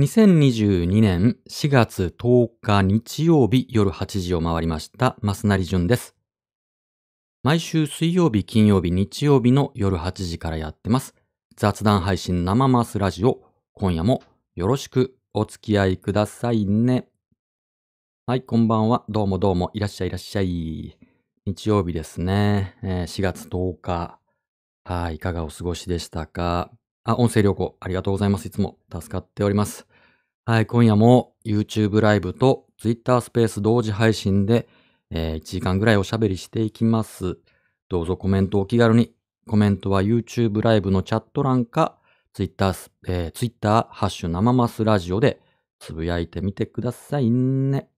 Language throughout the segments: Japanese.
2022年4月10日日曜日夜8時を回りました、増成淳です。毎週水曜日、金曜日、日曜日の夜8時からやってます。雑談配信生マスラジオ。今夜もよろしくお付き合いくださいね。はい、こんばんは。どうもどうも。いらっしゃいいらっしゃい。日曜日ですね。えー4月10日。はい、いかがお過ごしでしたか？あ、音声旅行ありがとうございます。いつも助かっております。はい、今夜も YouTube ライブと Twitter スペース同時配信で、えー1時間ぐらいおしゃべりしていきます。どうぞコメントお気軽に。コメントは YouTube ライブのチャット欄か Twitter、えー Twitter ハッシュ生マスラジオでつぶやいてみてくださいね。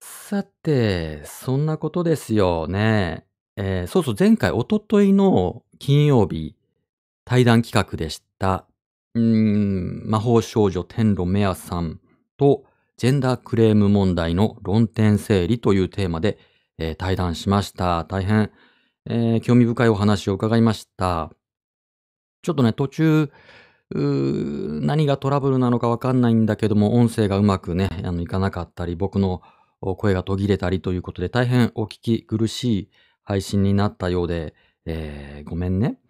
さて、そんなことですよね。えーそうそう、前回、おとといの金曜日、対談企画でした。うーん、魔法少女天路メアさんとジェンダークレーム問題の論点整理というテーマで、えー対談しました。大変、えー興味深いお話を伺いました。ちょっとね、途中、何がトラブルなのかわかんないんだけども、音声がうまくね、あの、いかなかったり、僕の声が途切れたりということで、大変お聞き苦しい配信になったようで、えーごめんね。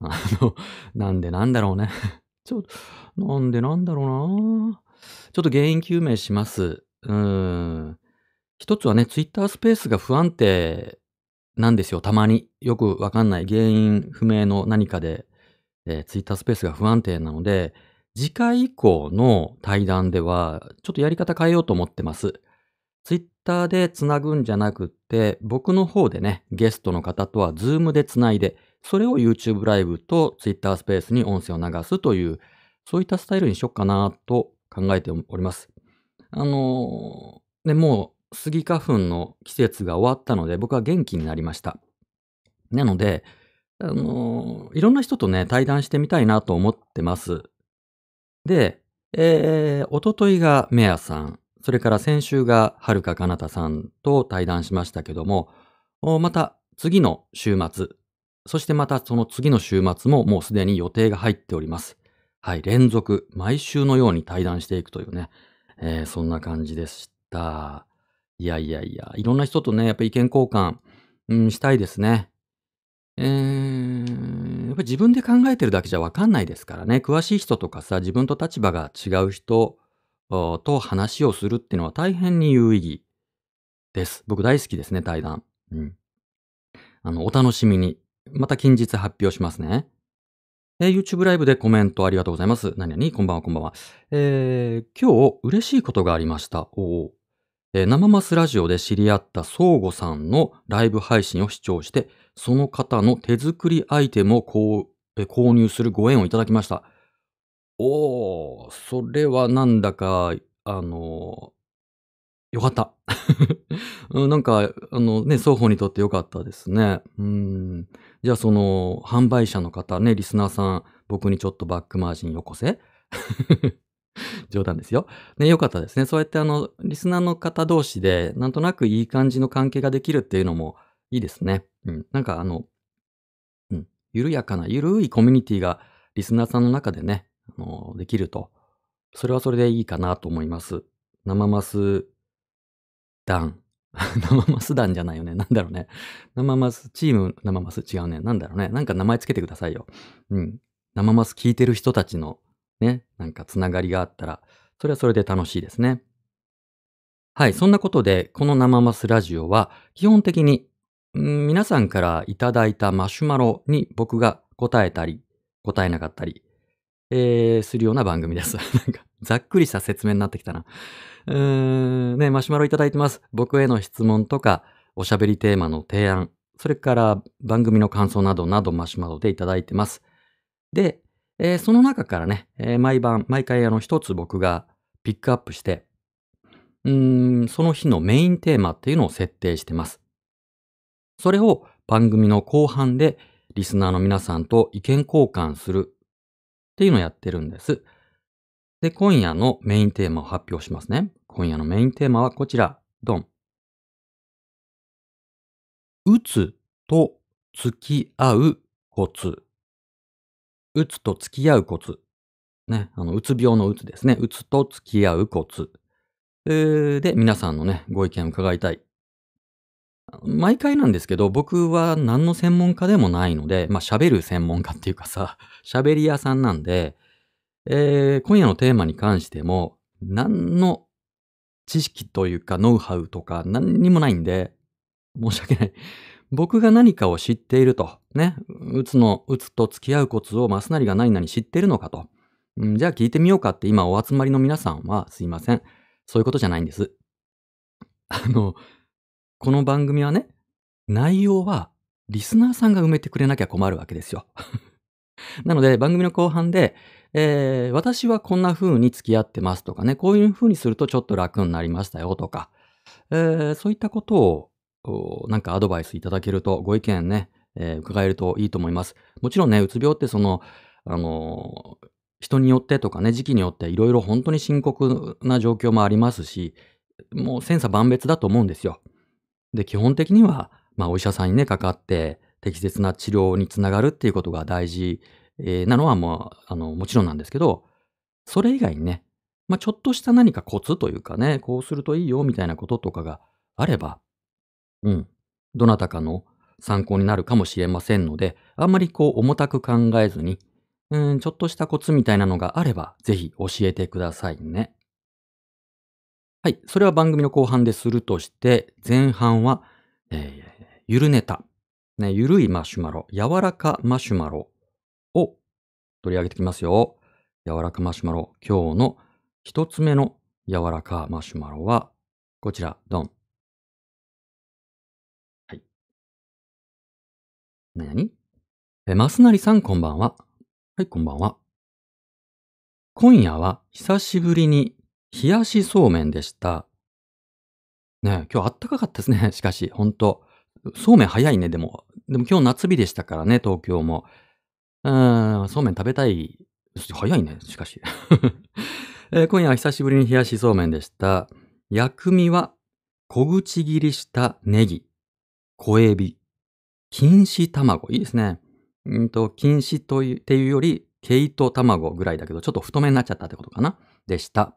あの、なんでなんだろうね。ちょっと、なんでなんだろうなちょっと原因究明します。うん。一つはね、ツイッタースペースが不安定なんですよ、たまに。よくわかんない原因不明の何かで、えー、ツイッタースペースが不安定なので、次回以降の対談では、ちょっとやり方変えようと思ってます。ツイッターでつなぐんじゃなくって、僕の方でね、ゲストの方とはズームでつないで、それを YouTube ライブと Twitter スペースに音声を流すという、そういったスタイルにしよっかなと考えております。あのーね、もうスギ花粉の季節が終わったので、僕は元気になりました。なので、あのーいろんな人とね、対談してみたいなと思ってます。で、えー、おとといがメアさん、それから先週がはるかかなたさんと対談しましたけども、また次の週末、そしてまたその次の週末ももうすでに予定が入っております。はい、連続、毎週のように対談していくというね、えーそんな感じでした。いやいやいや、いろんな人とね、やっぱ意見交換、うん、したいですね。えー、やっぱ自分で考えてるだけじゃわかんないですからね。詳しい人とかさ、自分と立場が違う人と話をするっていうのは大変に有意義です。僕大好きですね、対談。うん。あの、お楽しみに。また近日発表しますね。えー YouTube ライブでコメントありがとうございます。何々こんばんは、こんばんは。えー今日嬉しいことがありました。おーえー生マスラジオで知り合った相互さんのライブ配信を視聴して、その方の手作りアイテムをこうえー購入するご縁をいただきました。おー、それはなんだか、あのよかった。うんなんか、あのね、双方にとってよかったですね。うん。じゃあその、販売者の方ね、リスナーさん、僕にちょっとバックマージンよこせ 冗談ですよ。ね、よかったですね。そうやってあの、リスナーの方同士で、なんとなくいい感じの関係ができるっていうのもいいですね。うん。なんかあの、うん。緩やかな、ゆるいコミュニティがリスナーさんの中でね、あの、できると、それはそれでいいかなと思います。生マス団。生マス団じゃないよね。なんだろうね。生マス、チーム生マス違うね。なんだろうね。なんか名前つけてくださいよ。うん。生マス聞いてる人たちのね、なんかつながりがあったら、それはそれで楽しいですね。はい。そんなことで、この生マスラジオは、基本的に、うん皆さんからいただいたマシュマロに僕が答えたり、答えなかったり、えー、するような番組です。なんか、ざっくりした説明になってきたな。うーん、ね、マシュマロいただいてます。僕への質問とか、おしゃべりテーマの提案、それから番組の感想などなどマシュマロでいただいてます。で、えーその中からね、えー毎晩、毎回あの一つ僕がピックアップして、うーん、その日のメインテーマっていうのを設定してます。それを番組の後半でリスナーの皆さんと意見交換するっていうのをやってるんです。で、今夜のメインテーマを発表しますね。今夜のメインテーマはこちら。ドン。うつと付き合うコツ。うつと付き合うコツ。ね、あの、うつ病のうつですね。うつと付き合うコツ。えーで、皆さんのね、ご意見を伺いたい。毎回なんですけど、僕は何の専門家でもないので、まあ喋る専門家っていうかさ、喋り屋さんなんで、えー今夜のテーマに関しても、何の知識というかノウハウとか何にもないんで、申し訳ない。僕が何かを知っていると。ね。うつの、うつと付き合うコツをマスナリが何々知ってるのかと。うんじゃあ聞いてみようかって今お集まりの皆さんはすいません。そういうことじゃないんです。あの、この番組はね、内容はリスナーさんが埋めてくれなきゃ困るわけですよ。なので番組の後半で、えー私はこんな風に付き合ってますとかね、こういう風にするとちょっと楽になりましたよとか、えーそういったことをなんかアドバイスいただけると、ご意見ね、えー伺えるといいと思います。もちろんね、うつ病ってその、あのー人によってとかね、時期によっていろいろ本当に深刻な状況もありますし、もう千差万別だと思うんですよ。で、基本的には、まあ、お医者さんにね、かかって、適切な治療につながるっていうことが大事、えーなのは、もう、あの、もちろんなんですけど、それ以外にね、まあ、ちょっとした何かコツというかね、こうするといいよ、みたいなこととかがあれば、うん、どなたかの参考になるかもしれませんので、あんまりこう、重たく考えずに、うん、ちょっとしたコツみたいなのがあれば、ぜひ教えてくださいね。はい。それは番組の後半でするとして、前半は、えーゆるネタ。ね、ゆるいマシュマロ、柔らかマシュマロ取り上げてきますよ。柔らかマシュマロ。今日の一つ目の柔らかマシュマロは、こちら、ドン。はい。なにえ、ますなりさんこんばんは。はい、こんばんは。今夜は久しぶりに冷やしそうめんでした。ね今日あったかかったですね。しかし、ほんと。そうめん早いね、でも。でも今日夏日でしたからね、東京も。うん、そうめん食べたい。早いね、しかし。えー今夜は久しぶりに冷やしそうめんでした。薬味は小口切りしたネギ、小エビ、錦糸卵。いいですね。うんと、錦糸という、っていうより、毛糸卵ぐらいだけど、ちょっと太めになっちゃったってことかな。でした。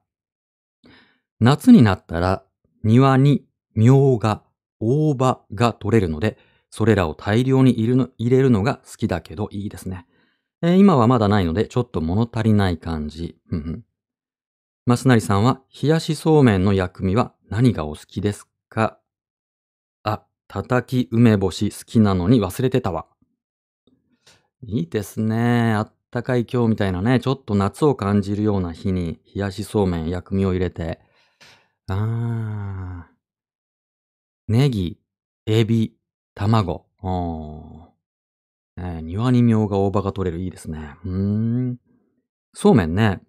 夏になったら、庭にみょうが、大葉が取れるので、それらを大量に入れるのが好きだけどいいですね。えー今はまだないので、ちょっと物足りない感じ。ふんふん。マスナリさんは、冷やしそうめんの薬味は何がお好きですか？あ、叩き梅干し好きなのに忘れてたわ。いいですね。あったかい今日みたいなね、ちょっと夏を感じるような日に、冷やしそうめん、薬味を入れて。あー。ネギ、エビ、卵。あー。ねえ庭にみょうが大葉が取れる。いいですね。うーん。そうめんね。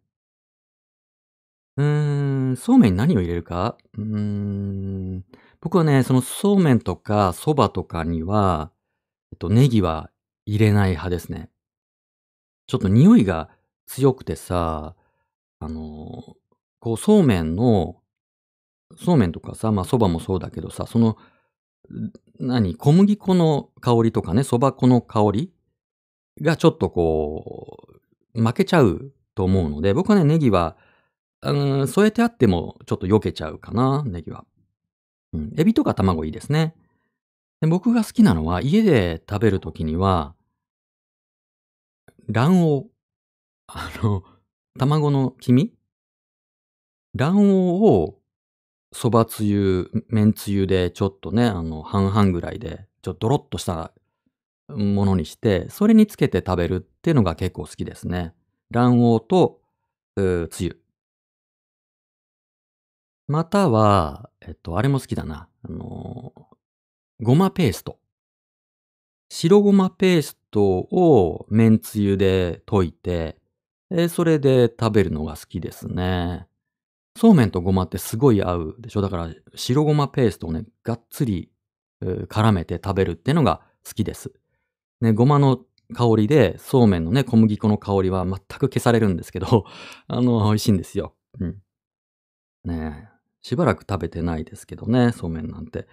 うーん、そうめんに何を入れるか？うーん。僕はね、そのそうめんとか蕎麦とかには、えっと、ネギは入れない派ですね。ちょっと匂いが強くてさ、あの、こう、そうめんの、そうめんとかさ、まあ蕎麦もそうだけどさ、その、何、小麦粉の香りとかね、蕎麦粉の香りがちょっとこう、負けちゃうと思うので、僕はね、ネギは、うん、添えてあってもちょっと避けちゃうかな、ネギは。うん、エビとか卵いいですね。で僕が好きなのは、家で食べるときには、卵黄。あの、卵の黄身卵黄を、蕎麦つゆ、めんつゆでちょっとね、あの、半々ぐらいで、ちょっとドロッとしたものにして、それにつけて食べるっていうのが結構好きですね。卵黄と、うつゆ。または、えっと、あれも好きだな。あのーごまペースト。白ごまペーストをめんつゆで溶いて、えそれで食べるのが好きですね。そうめんとごまってすごい合うでしょ？だから白ごまペーストをね、がっつり絡めて食べるっていうのが好きです。ね、ごまの香りで、そうめんのね、小麦粉の香りは全く消されるんですけど、あの、美味しいんですよ。うん。ねえ、しばらく食べてないですけどね、そうめんなんて。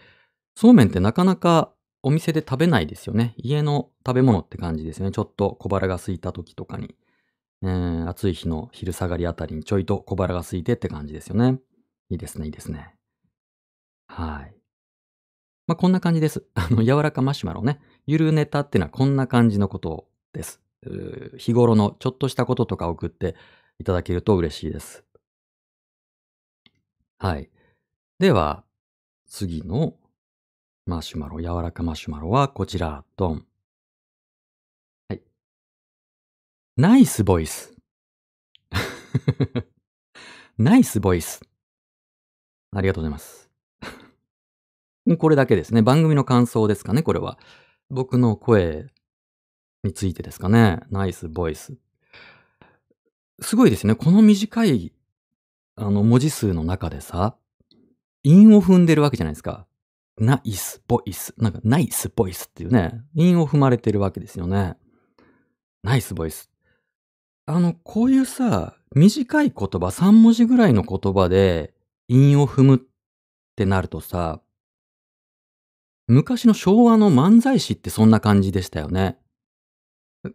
そうめんってなかなかお店で食べないですよね。家の食べ物って感じですよね。ちょっと小腹が空いた時とかに。えー、暑い日の昼下がりあたりにちょいと小腹が空いてって感じですよね。いいですね、いいですね。はい。まあ、こんな感じです。あの、柔らかマシュマロね。ゆるネタっていうのはこんな感じのことです。日頃のちょっとしたこととか送っていただけると嬉しいです。はい。では、次のマシュマロ、柔らかマシュマロはこちら、ドン。ナイスボイス。ナイスボイス。ありがとうございます。これだけですね。番組の感想ですかね、これは。僕の声についてですかね。ナイスボイス。すごいですね。この短い、あの、文字数の中でさ、韻を踏んでるわけじゃないですか。ナイスボイス。なんか、ナイスボイスっていうね、韻を踏まれてるわけですよね。ナイスボイス。あの、こういうさ、短い言葉、3文字ぐらいの言葉で韻を踏むってなるとさ、昔の昭和の漫才師ってそんな感じでしたよね。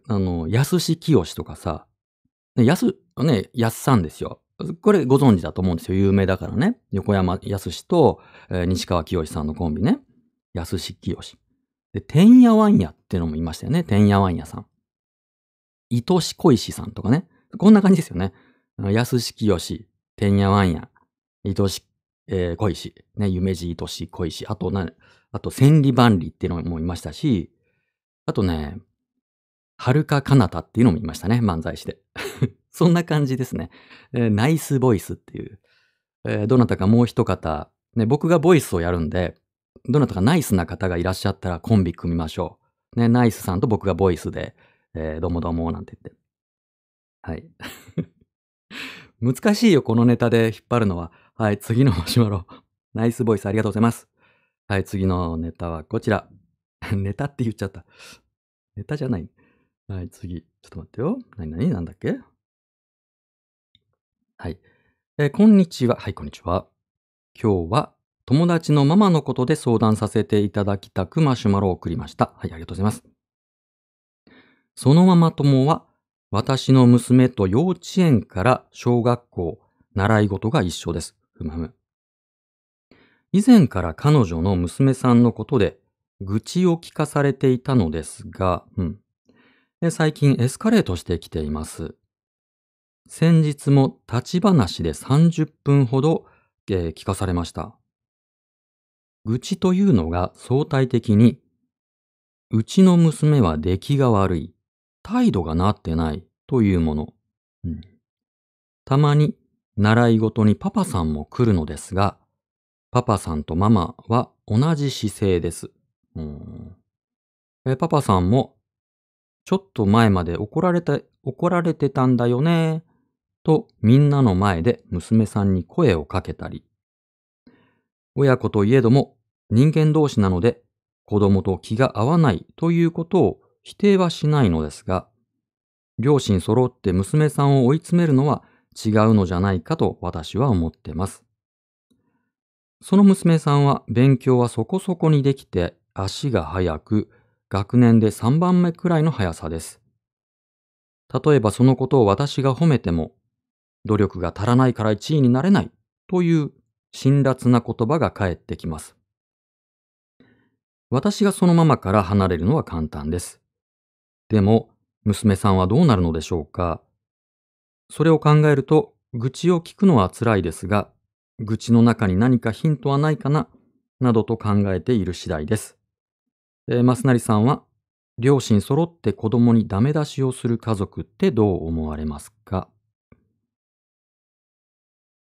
あの、安志清とかさ、安、ね、安さんですよ。これご存知だと思うんですよ。有名だからね。横山康と、えー、西川清さんのコンビね。安志清。で、てんやわんやってのもいましたよね。てんやわんやさん。愛し小石さんとかね。こんな感じですよね。安志清、てんやわんや、愛し、えー、小石、ね、夢路愛し小石。あと、な、あと、千里万里っていうのもいましたし、あとね、はるかかなたっていうのもいましたね。漫才師で。そんな感じですね。えー、ナイスボイスっていう。えー、どなたかもう一方、ね、僕がボイスをやるんで、どなたかナイスな方がいらっしゃったらコンビ組みましょう。ね、ナイスさんと僕がボイスで、えー、どうもどうもなんて言って。はい。難しいよ、このネタで引っ張るのは。はい、次のマシュマロ。ナイスボイスありがとうございます。はい、次のネタはこちら。ネタって言っちゃった。ネタじゃない。はい、次。ちょっと待ってよ。なになになんだっけ？はい、えー、こんにちは。はい、こんにちは。今日は友達のママのことで相談させていただきたくマシュマロを送りました。はい、ありがとうございます。そのママ友は私の娘と幼稚園から小学校、習い事が一緒です。ふむふむ。以前から彼女の娘さんのことで愚痴を聞かされていたのですが、うん、最近エスカレートしてきています。先日も立ち話で30分ほど、えー、聞かされました。愚痴というのが相対的に、うちの娘は出来が悪い、態度がなってないというもの。うん、たまに習い事にパパさんも来るのですが、パパさんとママは同じ姿勢です。うんえパパさんも、ちょっと前まで怒られて、怒られてたんだよね。とみんなの前で娘さんに声をかけたり、親子といえども人間同士なので子供と気が合わないということを否定はしないのですが、両親揃って娘さんを追い詰めるのは違うのじゃないかと私は思ってます。その娘さんは勉強はそこそこにできて足が速く学年で3番目くらいの速さです。例えばそのことを私が褒めても努力が足らないから1位になれないという辛辣な言葉が返ってきます。私がそのままから離れるのは簡単です。でも、娘さんはどうなるのでしょうか？それを考えると、愚痴を聞くのは辛いですが、愚痴の中に何かヒントはないかな、などと考えている次第です。えー、マスナリさんは、両親揃って子供にダメ出しをする家族ってどう思われますか？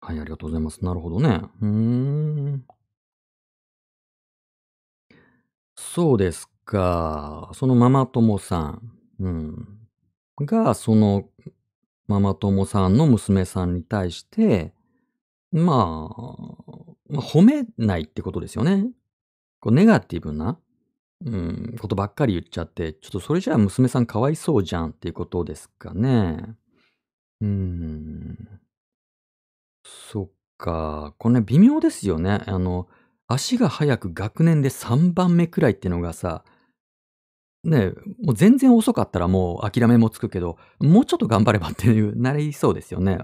はい、ありがとうございます。なるほどね。うん。そうですか。そのママ友さん、うん。が、そのママ友さんの娘さんに対して、まあ、まあ、褒めないってことですよね。こうネガティブな、うん、ことばっかり言っちゃって、ちょっとそれじゃあ娘さんかわいそうじゃんっていうことですかね。うん。そっか。これね、微妙ですよね。あの、足が速く学年で3番目くらいっていうのがさ、ね、もう全然遅かったらもう諦めもつくけど、もうちょっと頑張ればっていう、なりそうですよね。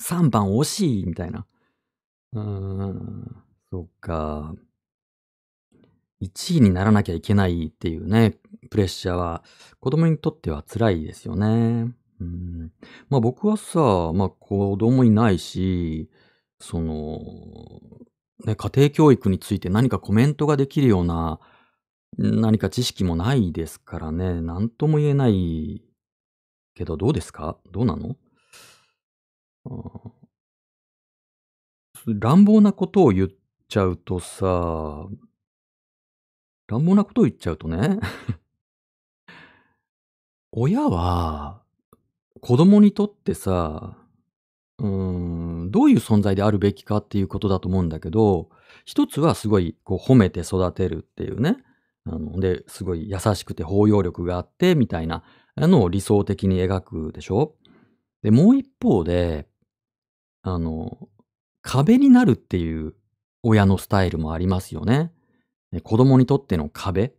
3番惜しいみたいな。うーん、そっか。1位にならなきゃいけないっていうね、プレッシャーは子供にとっては辛いですよね。うん。まあ僕はさ、まあ子供いないし、その、ね、家庭教育について何かコメントができるような何か知識もないですからね、なんとも言えないけど、どうですか？どうなの？乱暴なことを言っちゃうとさ、乱暴なことを言っちゃうとね、親は子供にとってさ、うーん、どういう存在であるべきかっていうことだと思うんだけど、一つはすごいこう褒めて育てるっていうね。あの、で、すごい優しくて包容力があってみたいなのを理想的に描くでしょ？で、もう一方で、あの、壁になるっていう親のスタイルもありますよね。子供にとっての壁、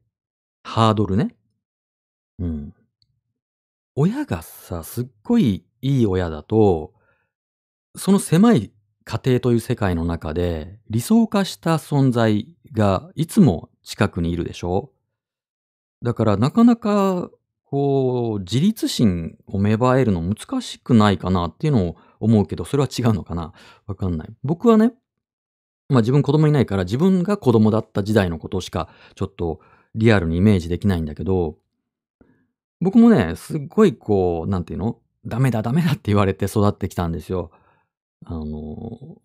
ハードルね。うん。親がさ、すっごいいい親だと、その狭い家庭という世界の中で、理想化した存在がいつも近くにいるでしょ？だからなかなか、こう、自立心を芽生えるの難しくないかなっていうのを思うけど、それは違うのかな？わかんない。僕はね、まあ自分子供いないから自分が子供だった時代のことしかちょっとリアルにイメージできないんだけど、僕もね、すっごいこう、なんていうの？ダメだダメだって言われて育ってきたんですよ。あの、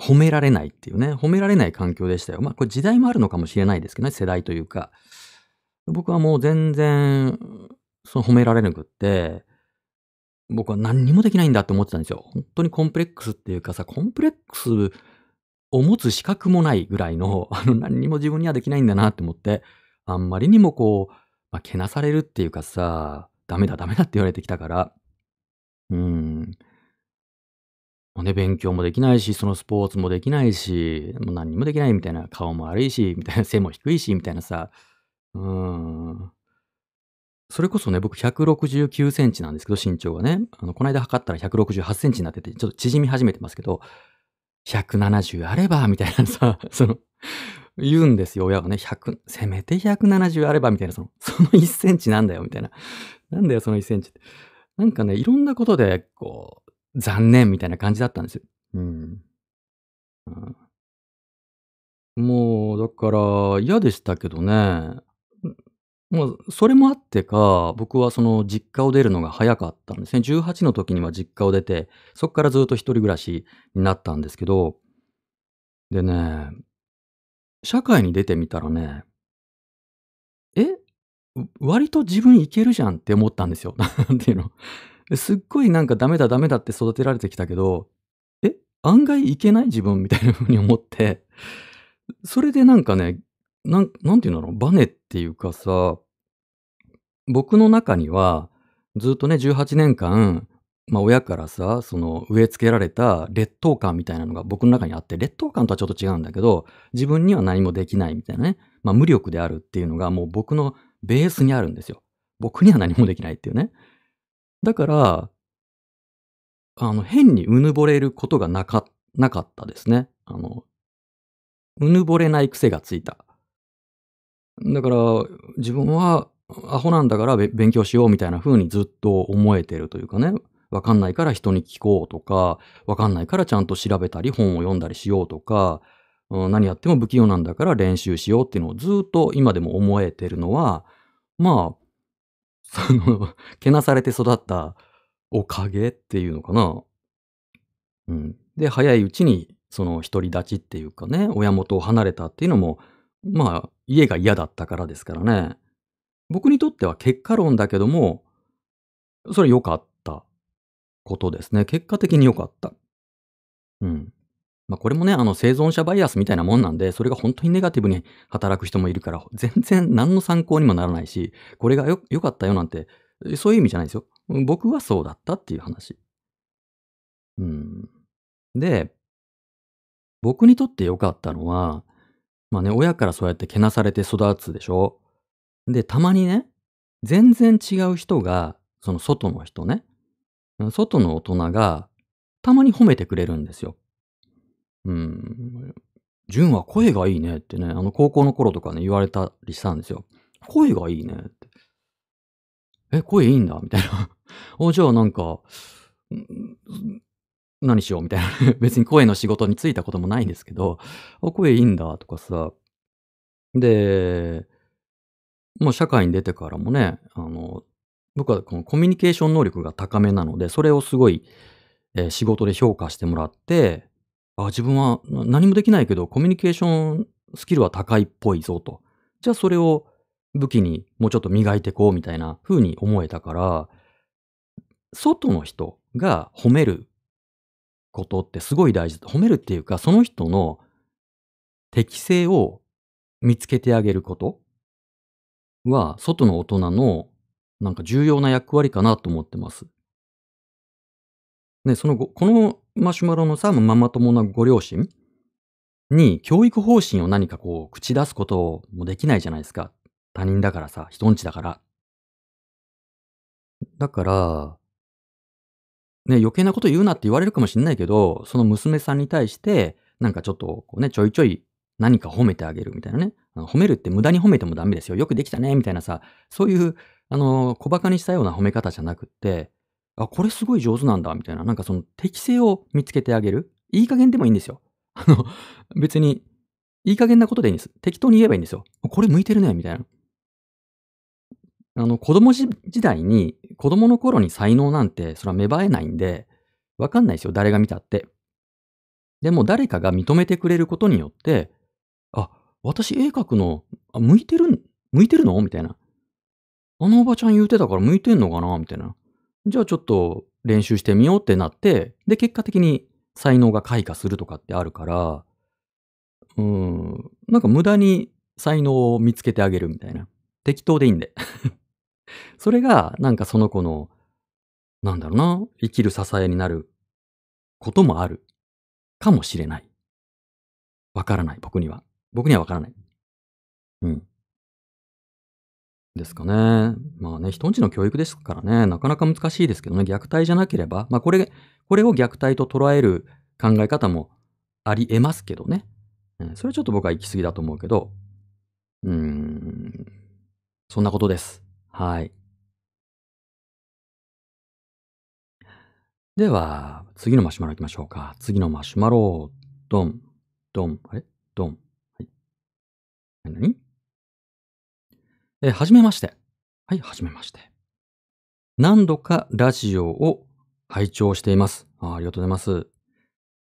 褒められないっていうね、褒められない環境でしたよ。まあこれ時代もあるのかもしれないですけどね、世代というか。僕はもう全然、その褒められなくって、僕は何にもできないんだって思ってたんですよ。本当にコンプレックスっていうかさ、コンプレックスを持つ資格もないぐらいの、あの何にも自分にはできないんだなって思って、あんまりにもこう、まあ、けなされるっていうかさ、ダメだダメだって言われてきたから、うん。ね、勉強もできないし、そのスポーツもできないし、もう何にもできないみたいな、顔も悪いし、みたいな、背も低いし、みたいなさ、うーん。それこそね、僕169センチなんですけど、身長がね。あの、この間測ったら168センチになってて、ちょっと縮み始めてますけど、170あれば、みたいなさ、その、言うんですよ、親がね。100、せめて170あれば、みたいな、その、その1センチなんだよ、みたいな。なんだよ、その1センチって。なんかね、いろんなことで、こう、残念みたいな感じだったんですよ。うん。うんもう、だから嫌でしたけどね。もう、それもあってか、僕はその実家を出るのが早かったんですね。18の時には実家を出て、そっからずっと一人暮らしになったんですけど、でね、社会に出てみたらね、え、割と自分いけるじゃんって思ったんですよ。なんていうの。すっごいなんかダメだダメだって育てられてきたけど、え、案外いけない？自分みたいな風に思って、それでなんかね、なんなんていうんだろう、バネっていうかさ、僕の中には、ずっとね、18年間、まあ、親からさ、その植え付けられた劣等感みたいなのが僕の中にあって、劣等感とはちょっと違うんだけど、自分には何もできないみたいなね、まあ、無力であるっていうのがもう僕のベースにあるんですよ。僕には何もできないっていうね。だから、あの、変にうぬぼれることがなかなかったですね。あの、うぬぼれない癖がついた。だから、自分はアホなんだから勉強しようみたいな風にずっと思えてるというかね。わかんないから人に聞こうとか、わかんないからちゃんと調べたり本を読んだりしようとか、うん、何やっても不器用なんだから練習しようっていうのをずっと今でも思えてるのは、まあ、その、けなされて育ったおかげっていうのかな。うん。で、早いうちにその独り立ちっていうかね、親元を離れたっていうのも、まあ、家が嫌だったからですからね。僕にとっては結果論だけども、それ良かったことですね。結果的に良かった。うん。まあ、これもね、あの、生存者バイアスみたいなもんなんで、それが本当にネガティブに働く人もいるから、全然何の参考にもならないし、これがよ良かったよなんて、そういう意味じゃないですよ。僕はそうだったっていう話。うん。で、僕にとって良かったのは、まあね、親からそうやってけなされて育つでしょ。で、たまにね、全然違う人が、その外の人ね、外の大人がたまに褒めてくれるんですよ。うん。純は声がいいねってね、あの高校の頃とかね、言われたりしたんですよ。声がいいねって。え、声いいんだみたいな。お、じゃあなんか、何しようみたいな。別に声の仕事に就いたこともないんですけど、あ、声いいんだとかさ。で、もう社会に出てからもね、あの、僕はこのコミュニケーション能力が高めなので、それをすごい、えー、仕事で評価してもらって、あ、自分は何もできないけど、コミュニケーションスキルは高いっぽいぞと。じゃあそれを武器にもうちょっと磨いてこうみたいな風に思えたから、外の人が褒めることってすごい大事。褒めるっていうか、その人の適性を見つけてあげることは、外の大人のなんか重要な役割かなと思ってます。ね、そのご、このマシュマロのさ、ママ友のご両親に教育方針を何かこう口出すこともできないじゃないですか。他人だからさ、人んちだから。だから、ね、余計なこと言うなって言われるかもしんないけど、その娘さんに対して、なんかちょっとこうね、ちょいちょい何か褒めてあげるみたいなね。褒めるって無駄に褒めてもダメですよ。よくできたね、みたいなさ、そういう、あの、小馬鹿にしたような褒め方じゃなくって、あ、これすごい上手なんだ、みたいな。なんかその適性を見つけてあげる。いい加減でもいいんですよ。あの、別に、いい加減なことでいいんです。適当に言えばいいんですよ。これ向いてるね、みたいな。あの、子供時代に、子供の頃に才能なんて、それは芽生えないんで、わかんないですよ。誰が見たって。でも誰かが認めてくれることによって、あ、私絵描くの、あ、向いてる、向いてるの？みたいな。あのおばちゃん言うてたから向いてんのかな？みたいな。じゃあちょっと練習してみようってなって、で、結果的に才能が開花するとかってあるから、うん、なんか無駄に才能を見つけてあげるみたいな。適当でいいんで。それが、なんかその子の、なんだろうな、生きる支えになることもある。かもしれない。わからない、僕には。僕にはわからない。うん。ですかね。まあね、人んちの教育ですからね、なかなか難しいですけどね、虐待じゃなければ、まあこれ、これを虐待と捉える考え方もあり得ますけどね。それはちょっと僕は行き過ぎだと思うけど、うーん、そんなことです。はい。では、次のマシュマロ行きましょうか。次のマシュマロ、ドン、ドン、あれ？ドン。はい。何？えはじめまして。はい、はじめまして。何度かラジオを拝聴しています。あありがとうございます。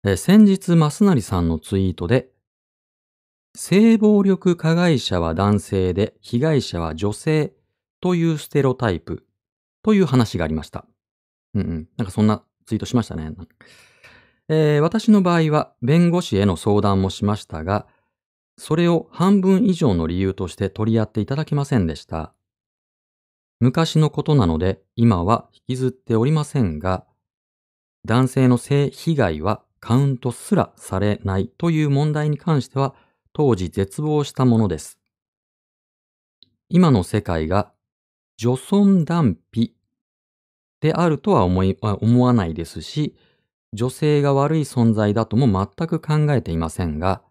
え先日、マスナリさんのツイートで、性暴力加害者は男性で被害者は女性というステロタイプという話がありました。うんうん。なんかそんなツイートしましたね。えー、私の場合は弁護士への相談もしましたが、それを半分以上の理由として取り合っていただけませんでした。昔のことなので今は引きずっておりませんが、男性の性被害はカウントすらされないという問題に関しては当時絶望したものです。今の世界が女尊男卑であるとは思い思わないですし、女性が悪い存在だとも全く考えていませんが、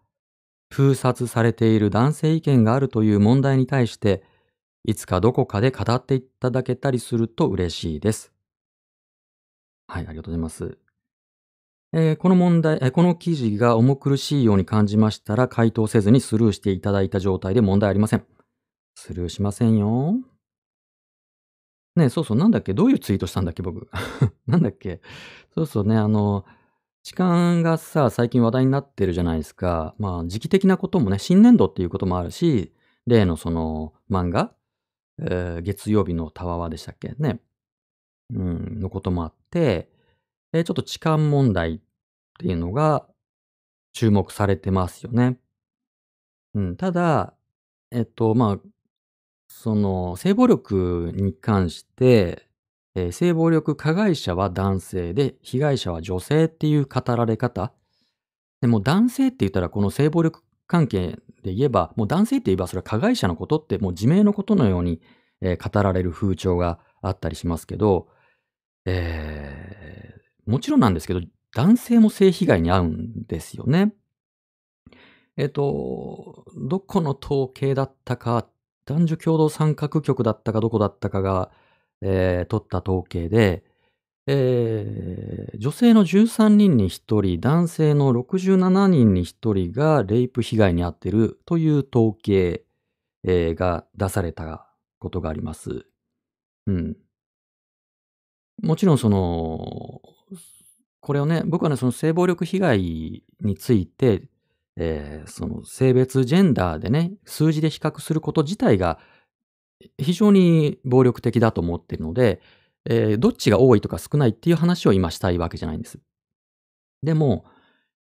封殺されている男性意見があるという問題に対して、いつかどこかで語っていただけたりすると嬉しいです。はい、ありがとうございます。えー、この問題、えー、この記事が重苦しいように感じましたら、回答せずにスルーしていただいた状態で問題ありません。スルーしませんよ。ねそうそう、なんだっけ？どういうツイートしたんだっけ僕？なんだっけ？そうそうね、あの、痴漢がさ、最近話題になってるじゃないですか。まあ、時期的なこともね、新年度っていうこともあるし、例のその漫画、えー、月曜日のたわわでしたっけ？ね。うん、のこともあって、えー、ちょっと痴漢問題っていうのが注目されてますよね。うん、ただ、えっと、まあ、その、性暴力に関して、えー、性暴力加害者は男性で、被害者は女性っていう語られ方。でも男性って言ったらこの性暴力関係で言えば、もう男性って言えばそれは加害者のことってもう自明のことのようにえー語られる風潮があったりしますけど、えーもちろんなんですけど、男性も性被害に遭うんですよね。えっ、と、どこの統計だったか、男女共同参画局だったかどこだったかが、えー取った統計で、えー女性の13人に1人、男性の67人に1人がレイプ被害に遭っているという統計、えーが出されたことがあります。うん。もちろんその、これをね、僕はね、その性暴力被害について、えーその性別、ジェンダーでね、数字で比較すること自体が非常に暴力的だと思っているので、えーどっちが多いとか少ないっていう話を今したいわけじゃないんです。でも、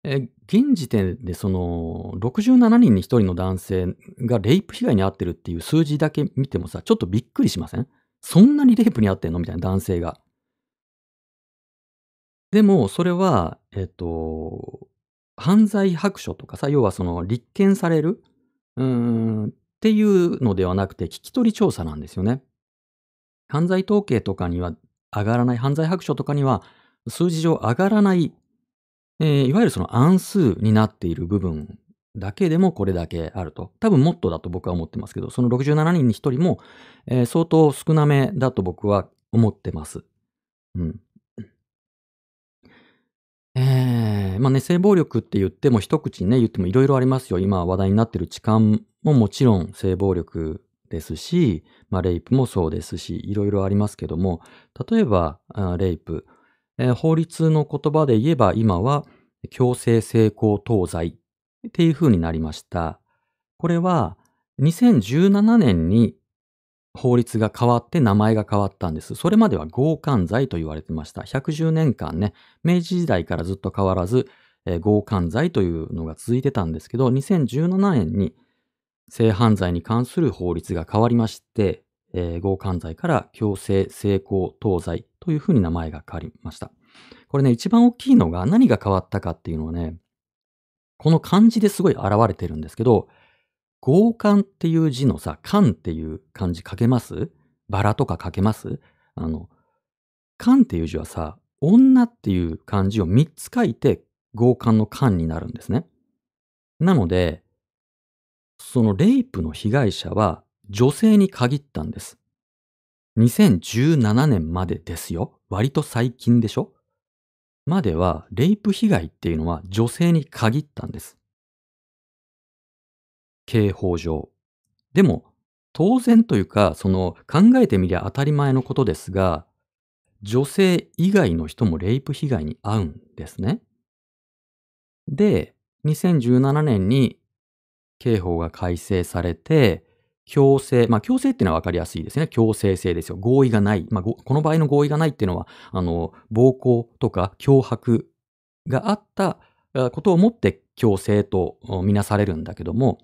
えー現時点でその67人に1人の男性がレイプ被害に遭ってるっていう数字だけ見てもさ、ちょっとびっくりしません？そんなにレイプに遭ってんの？みたいな男性が。でも、それは、えっと、犯罪白書とかさ、要はその立件される、うーん、っていうのではなくて、聞き取り調査なんですよね。犯罪統計とかには上がらない、犯罪白書とかには数字上上がらない、えーいわゆるその暗数になっている部分だけでもこれだけあると。多分もっとだと僕は思ってますけど、その67人に1人も、えー相当少なめだと僕は思ってます。うん。えー、まあね、性暴力って言っても一口にね、言ってもいろいろありますよ。今話題になってる痴漢ももちろん性暴力ですし、まあレイプもそうですし、いろいろありますけども、例えば、レイプ、えー法律の言葉で言えば今は強制性交等罪っていう風になりました。これは2017年に法律が変わって名前が変わったんです。それまでは強姦罪と言われてました。110年間ね、明治時代からずっと変わらず、えー強姦罪というのが続いてたんですけど、2017年に性犯罪に関する法律が変わりまして、えー強姦罪から強制性交等罪というふうに名前が変わりました。これね、一番大きいのが何が変わったかっていうのはね、この漢字ですごい現れてるんですけど、強姦っていう字のさ、姦っていう漢字書けます？バラとか書けます？あの、姦っていう字はさ、女っていう漢字を3つ書いて強姦の姦になるんですね。なので、そのレイプの被害者は女性に限ったんです。2017年までですよ。割と最近でしょ？までは、レイプ被害っていうのは女性に限ったんです。刑法上。でも、当然というか、その考えてみりゃ当たり前のことですが、女性以外の人もレイプ被害に遭うんですね。で、2017年に刑法が改正されて、強制、まあ強制っていうのは分かりやすいですね。強制性ですよ。合意がない。まあこの場合の合意がないっていうのは、あの、暴行とか脅迫があったことをもって強制とみなされるんだけども、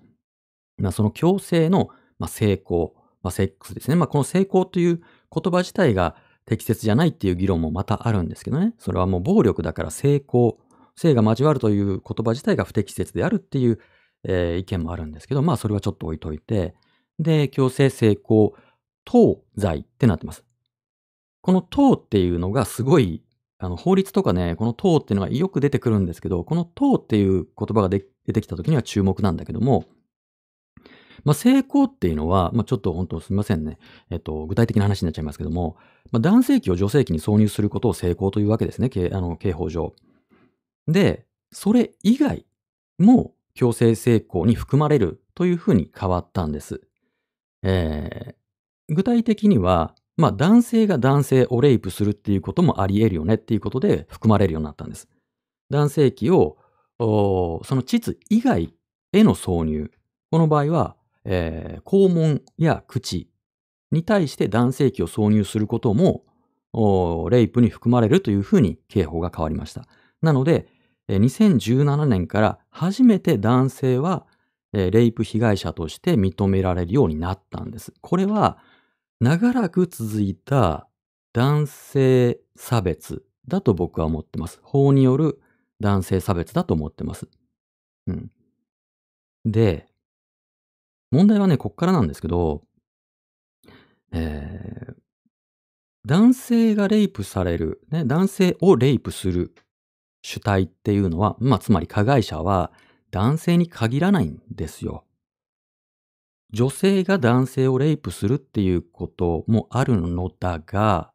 まあその強制の、成功、まあセックスですね。まあこの成功という言葉自体が適切じゃないっていう議論もまたあるんですけどね。それはもう暴力だから成功、性が交わるという言葉自体が不適切であるっていう、えー意見もあるんですけど、まあそれはちょっと置いといて、で、強制性交等罪ってなってます。この等っていうのがすごい、あの法律とかね、この等っていうのがよく出てくるんですけど、この等っていう言葉が出てきた時には注目なんだけども、まあ、性交っていうのは、まあ、ちょっと本当すみませんね。えっと、具体的な話になっちゃいますけども、まあ、男性器を女性器に挿入することを性交というわけですね。刑あの刑法上。で、それ以外も強制性交に含まれるというふうに変わったんです。えー具体的には、まあ、男性が男性をレイプするっていうこともあり得るよねっていうことで含まれるようになったんです。男性器を、その膣以外への挿入。この場合は、えー肛門や口に対して男性器を挿入することも、レイプに含まれるというふうに刑法が変わりました。なので、2017年から初めて男性は、レイプ被害者として認められるようになったんです。これは、長らく続いた男性差別だと僕は思ってます。法による男性差別だと思ってます。うん。で、問題はね、こっからなんですけど、えー男性がレイプされる、ね、男性をレイプする主体っていうのは、まあ、つまり加害者は男性に限らないんですよ。女性が男性をレイプするっていうこともあるのだが、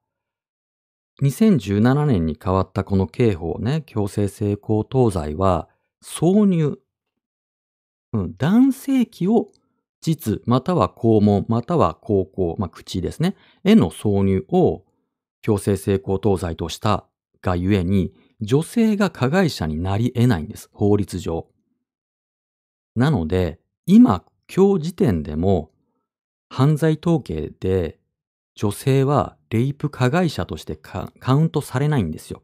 2017年に変わったこの刑法ね、強制性交等罪は、挿入、うん、男性器を膣、または肛門、または口腔、まあ、口ですね、への挿入を強制性交等罪としたがゆえに、女性が加害者になり得ないんです、法律上。なので、今、今日時点でも、犯罪統計で女性はレイプ加害者としてカウントされないんですよ。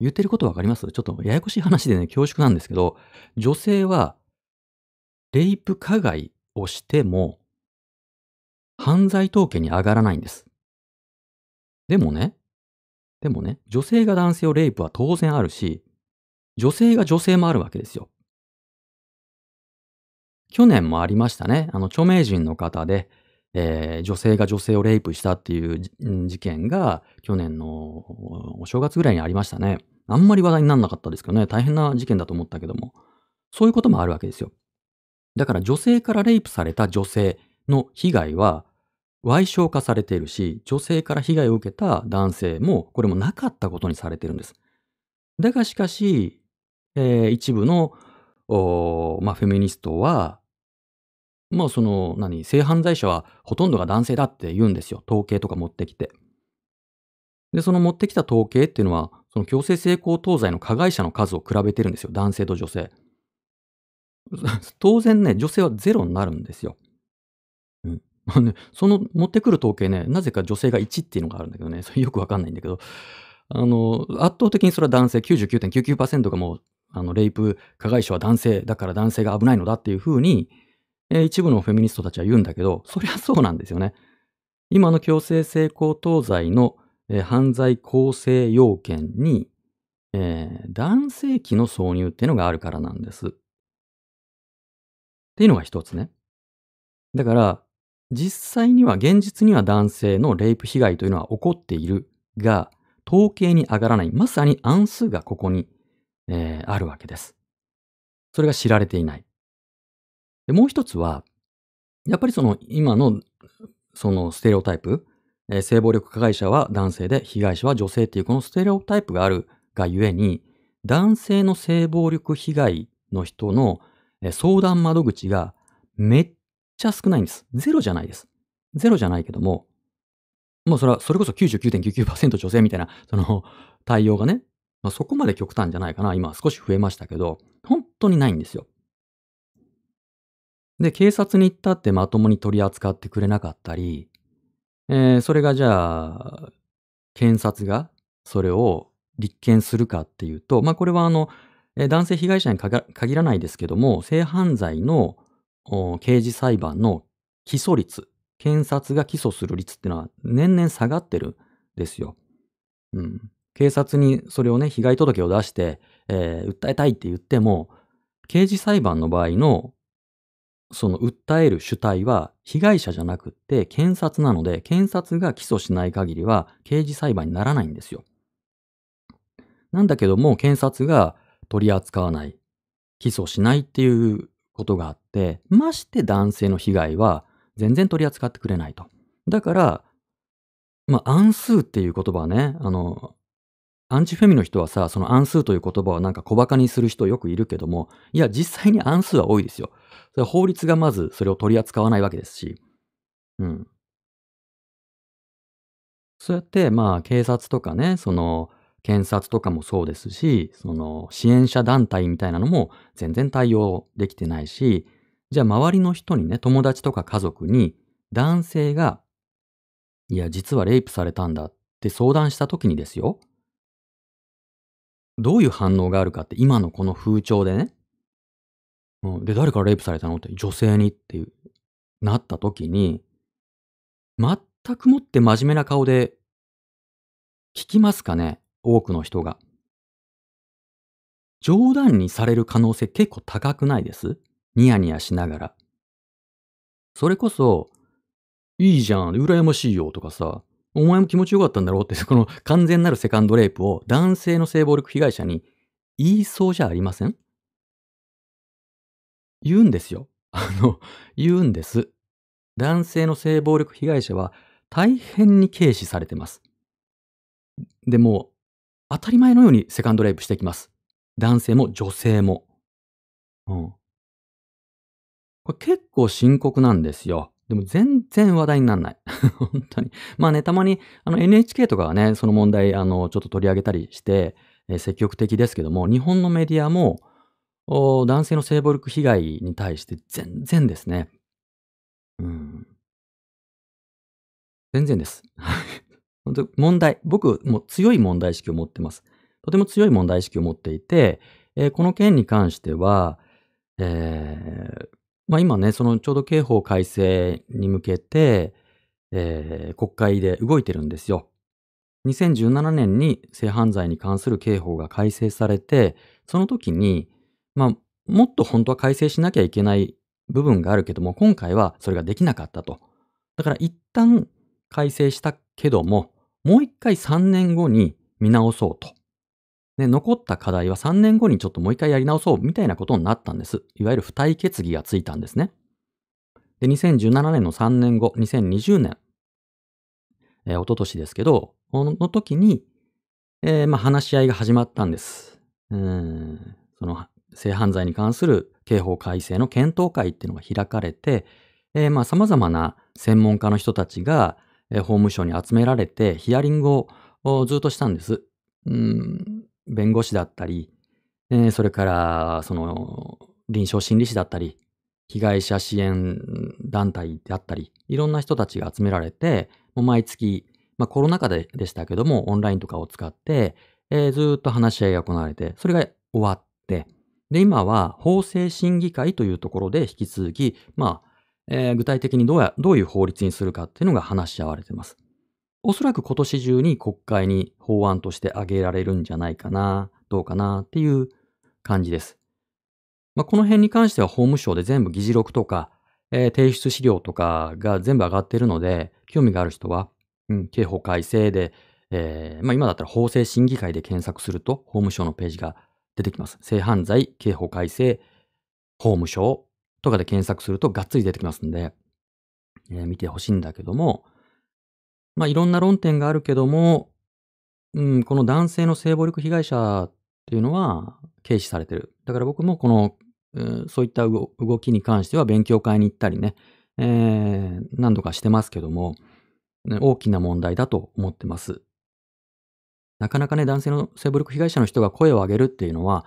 言ってることわかります？ちょっとややこしい話でね、恐縮なんですけど、女性はレイプ加害をしても、犯罪統計に上がらないんです。でもね、でもね、女性が男性をレイプは当然あるし、女性が女性もあるわけですよ。去年もありましたね。あの、著名人の方で、えー、女性が女性をレイプしたっていう事件が、去年のお正月ぐらいにありましたね。あんまり話題にならなかったですけどね、大変な事件だと思ったけども。そういうこともあるわけですよ。だから女性からレイプされた女性の被害は、歪償化されているし、女性から被害を受けた男性も、これもなかったことにされてるんです。だがしかし、えー、一部の、まあ、フェミニストは、まあその、何、性犯罪者はほとんどが男性だって言うんですよ。統計とか持ってきて。で、その持ってきた統計っていうのは、その強制性交等罪の加害者の数を比べてるんですよ。男性と女性。当然ね、女性はゼロになるんですよ。ね、その持ってくる統計ね、なぜか女性が1っていうのがあるんだけどね、それよくわかんないんだけど、あの、圧倒的にそれは男性99.99%がもう、あの、レイプ加害者は男性だから男性が危ないのだっていうふうに、えー、一部のフェミニストたちは言うんだけど、そりゃそうなんですよね。今の強制性交等罪の、えー、犯罪構成要件に、えー、男性器の挿入っていうのがあるからなんです。っていうのが一つね。だから、実際には現実には男性のレイプ被害というのは起こっているが、統計に上がらない、まさに暗数がここに、えー、あるわけです。それが知られていない。でもう一つは、やっぱりその今のそのステレオタイプ、えー、性暴力加害者は男性で被害者は女性っていうこのステレオタイプがあるがゆえに、男性の性暴力被害の人の相談窓口がめっちゃ少ないんです。ゼロじゃないです。ゼロじゃないけども、もうそれは、それこそ99.99%女性みたいな、その対応がね、まあ、そこまで極端じゃないかな。今少し増えましたけど、本当にないんですよ。で、警察に行ったってまともに取り扱ってくれなかったり、えー、それがじゃあ、検察がそれを立件するかっていうと、まあこれはあの、男性被害者に限らないですけども、性犯罪の刑事裁判の起訴率、検察が起訴する率っていうのは年々下がってるんですよ。うん。警察にそれをね、被害届を出して、えー、訴えたいって言っても、刑事裁判の場合の、その訴える主体は被害者じゃなくって検察なので、検察が起訴しない限りは刑事裁判にならないんですよ。なんだけども、検察が取り扱わない、起訴しないっていうことがあって、まして男性の被害は全然取り扱ってくれないと。だから、まあ、暗数っていう言葉はね、あの、アンチフェミの人はさ、その暗数という言葉をなんか小馬鹿にする人よくいるけども、いや、実際に暗数は多いですよ。それ法律がまずそれを取り扱わないわけですし、うん。そうやって、まあ、警察とかね、その、検察とかもそうですし、その支援者団体みたいなのも全然対応できてないし、じゃあ周りの人にね、友達とか家族に男性が、いや、実はレイプされたんだって相談した時にですよ、どういう反応があるかって今のこの風潮でね、うん、で、誰からレイプされたのって女性にって、なった時に、全くもって真面目な顔で聞きますかね？多くの人が。冗談にされる可能性結構高くないです？ニヤニヤしながら。それこそ、いいじゃん、羨ましいよとかさ、お前も気持ちよかったんだろうって、この完全なるセカンドレイプを男性の性暴力被害者に言いそうじゃありません？言うんですよ。あの、言うんです。男性の性暴力被害者は大変に軽視されてます。でも、当たり前のようにセカンドレイプしてきます。男性も女性も。うん。これ結構深刻なんですよ。でも全然話題にならない。本当に。まあね、たまにあの NHK とかはね、その問題あのちょっと取り上げたりして、えー、積極的ですけども、日本のメディアも男性の性暴力被害に対して全然ですね。うん。全然です。問題、僕も強い問題意識を持ってます。とても強い問題意識を持っていて、えー、この件に関しては、えー、まあ、今ね、そのちょうど刑法改正に向けて、えー、国会で動いてるんですよ。2017年に性犯罪に関する刑法が改正されて、その時に、まあ、もっと本当は改正しなきゃいけない部分があるけども、今回はそれができなかったと。だから一旦改正したけども、もう一回3年後に見直そうと。で、残った課題は3年後にちょっともう一回やり直そうみたいなことになったんです。いわゆる付帯決議がついたんですね。で、2017年の3年後、2020年、えー、一昨年ですけど、この時に、えー、まあ、話し合いが始まったんです。その性犯罪に関する刑法改正の検討会っていうのが開かれて、えー、まあ、様々な専門家の人たちが、え、法務省に集められて、ヒアリングをずっとしたんです。うん弁護士だったり、えー、それから、その、臨床心理士だったり、被害者支援団体であったり、いろんな人たちが集められて、もう毎月、まあコロナ禍ででしたけども、オンラインとかを使って、えー、ずっと話し合いが行われて、それが終わって、で、今は法制審議会というところで引き続き、まあ、えー、具体的にどうや、どういう法律にするかっていうのが話し合われてます。おそらく今年中に国会に法案として挙げられるんじゃないかな、どうかなっていう感じです。まあ、この辺に関しては法務省で全部議事録とか、えー、提出資料とかが全部上がっているので、興味がある人は、うん、刑法改正で、えー、まあ、今だったら法制審議会で検索すると法務省のページが出てきます。性犯罪刑法改正法務省とかで検索するとがっつり出てきますんで、えー、見てほしいんだけども、まあ、いろんな論点があるけども、うん、この男性の性暴力被害者っていうのは軽視されてる。だから僕もこの、うん、そういった動きに関しては勉強会に行ったりね、えー、何度かしてますけども、ね大きな問題だと思ってます。なかなかね、男性の性暴力被害者の人が声を上げるっていうのは、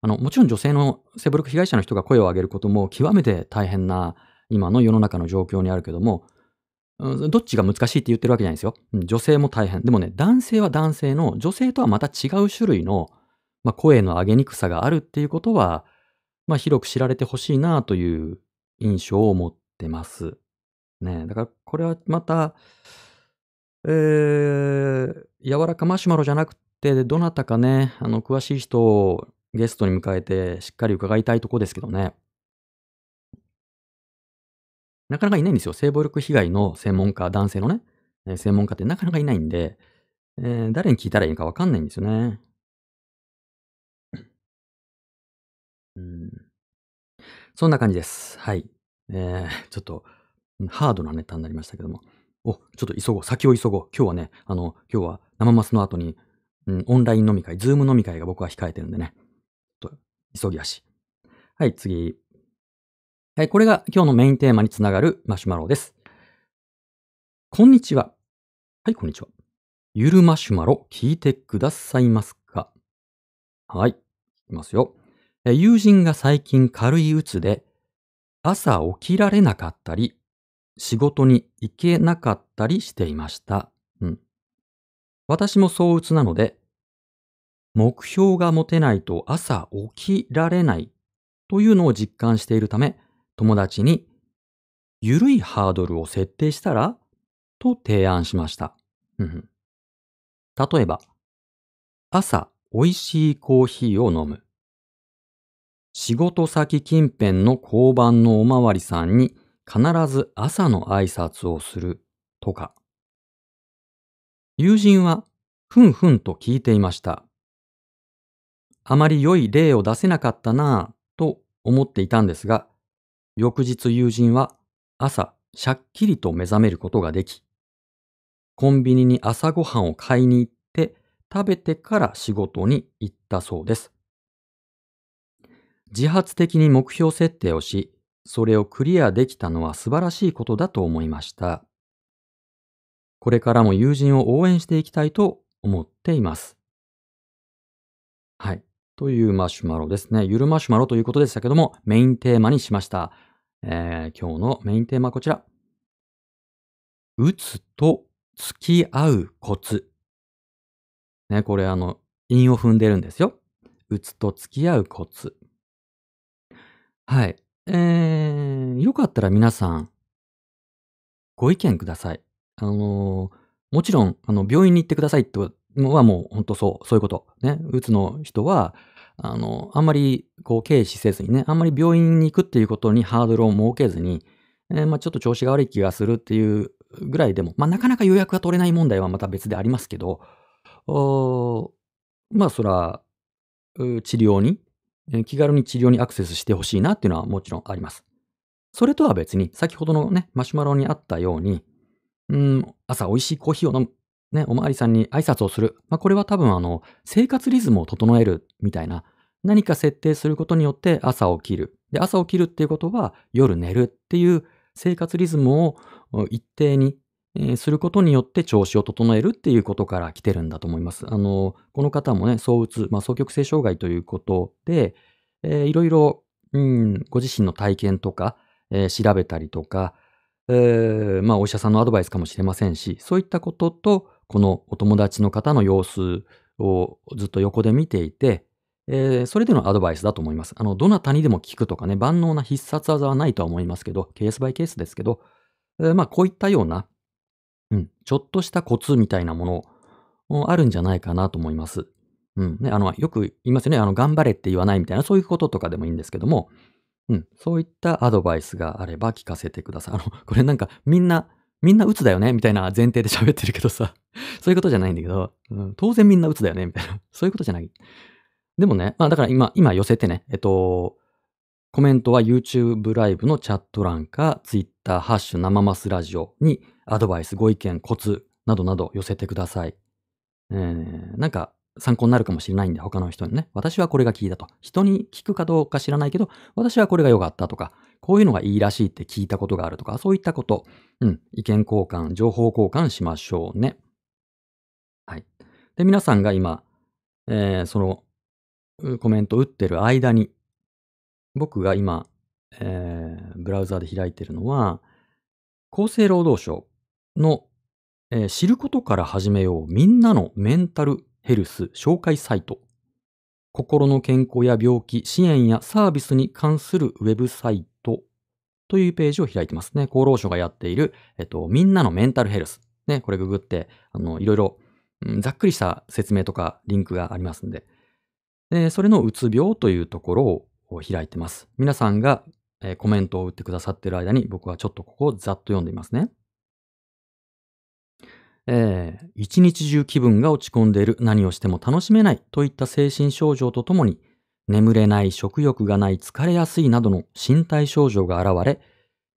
あの、もちろん女性の性暴力被害者の人が声を上げることも極めて大変な今の世の中の状況にあるけども、どっちが難しいって言ってるわけじゃないですよ。女性も大変。でもね、男性は男性の、女性とはまた違う種類の、まあ、声の上げにくさがあるっていうことは、まあ、広く知られてほしいなという印象を持ってます。ねだからこれはまた、えー、柔らかマシュマロじゃなくて、どなたかね、あの、詳しい人をゲストに迎えてしっかり伺いたいとこですけどね。なかなかいないんですよ。性暴力被害の専門家、男性のね、えー、専門家ってなかなかいないんで、えー、誰に聞いたらいいかわかんないんですよね。うん。そんな感じです。はい。えー、ちょっと、ハードなネタになりましたけども。お、ちょっと急ごう。先を急ごう。今日はね、あの、今日は生マスの後に、うん、オンライン飲み会、ズーム飲み会が僕は控えてるんでね。急ぎ足。はい、次。はい、これが今日のメインテーマにつながるマシュマロです。こんにちは。はい、こんにちは。ゆるマシュマロ聞いてくださいますか？はい、いきますよ。友人が最近軽い鬱で、朝起きられなかったり、仕事に行けなかったりしていました。うん。私もそう鬱なので、目標が持てないと朝起きられないというのを実感しているため、友達に、ゆるいハードルを設定したらと提案しました。例えば、朝美味しいコーヒーを飲む。仕事先近辺の交番のおまわりさんに必ず朝の挨拶をするとか。友人はふんふんと聞いていました。あまり良い例を出せなかったなぁと思っていたんですが、翌日友人は朝しゃっきりと目覚めることができ、コンビニに朝ごはんを買いに行って食べてから仕事に行ったそうです。自発的に目標設定をし、それをクリアできたのは素晴らしいことだと思いました。これからも友人を応援していきたいと思っています。はい。というマシュマロですね。ゆるマシュマロということでしたけども、メインテーマにしました。えー今日のメインテーマはこちら。うつと付き合うコツ。ね、これあの、韻を踏んでるんですよ。うつと付き合うコツ。はい。えー、よかったら皆さん、ご意見ください。あのーもちろん、あの、病院に行ってくださいってのはもう本当そう、そういうこと。ね。うつの人は、あの、あんまり、こう、軽視せずにね、あんまり病院に行くっていうことにハードルを設けずに、えーまあちょっと調子が悪い気がするっていうぐらいでも、まあなかなか予約が取れない問題はまた別でありますけど、おまあそら、治療に、えー気軽に治療にアクセスしてほしいなっていうのはもちろんあります。それとは別に、先ほどのね、マシュマロにあったように、うん、朝美味しいコーヒーを飲む。ね、おまわりさんに挨拶をする。まあ、これは多分あの、生活リズムを整えるみたいな、何か設定することによって朝起きる。で、朝起きるっていうことは夜寝るっていう生活リズムを一定に、することによって調子を整えるっていうことから来てるんだと思います。あの、この方もね、躁うつ、まあ、双極性障害ということで、えーいろいろ、うん、ご自身の体験とか、えー調べたりとか、えーまあ、お医者さんのアドバイスかもしれませんし、そういったことと、このお友達の方の様子をずっと横で見ていて、えーそれでのアドバイスだと思います。あの、どなたにでも聞くとかね、万能な必殺技はないとは思いますけど、ケースバイケースですけど、えーまあ、こういったような、うん、ちょっとしたコツみたいなもの、あるんじゃないかなと思います。うん、ね、あの、よく言いますよね。あの、頑張れって言わないみたいな、そういうこととかでもいいんですけども、うん、そういったアドバイスがあれば聞かせてください。あの、これなんかみんな、みんな鬱だよね？みたいな前提で喋ってるけどさ、そういうことじゃないんだけど、うん、当然みんな鬱だよね？みたいな、そういうことじゃない。でもね、まあだから今、今寄せてね、えっと、コメントは YouTube ライブのチャット欄か Twitter、ハッシュ生マスラジオにアドバイス、ご意見、コツなどなど寄せてください。えー、なんか参考になるかもしれないんで、他の人にね。私はこれが聞いたと。人に聞くかどうか知らないけど、私はこれが良かったとか、こういうのがいいらしいって聞いたことがあるとか、そういったこと、うん、意見交換、情報交換しましょうね。はい。で、皆さんが今、えーその、コメント打ってる間に、僕が今、えーブラウザーで開いてるのは、厚生労働省の、えー知ることから始めようみんなのメンタルヘルス紹介サイト。心の健康や病気、支援やサービスに関するウェブサイトというページを開いてますね。厚労省がやっている、えっと、みんなのメンタルヘルス。ね、これググって、あの、いろいろ、うんざっくりした説明とかリンクがありますんで。でそれのうつ病というところを開いてます。皆さんが、えーコメントを打ってくださっている間に僕はちょっとここをざっと読んでみますね。えー一日中気分が落ち込んでいる、何をしても楽しめないといった精神症状とともに、眠れない、食欲がない、疲れやすいなどの身体症状が現れ、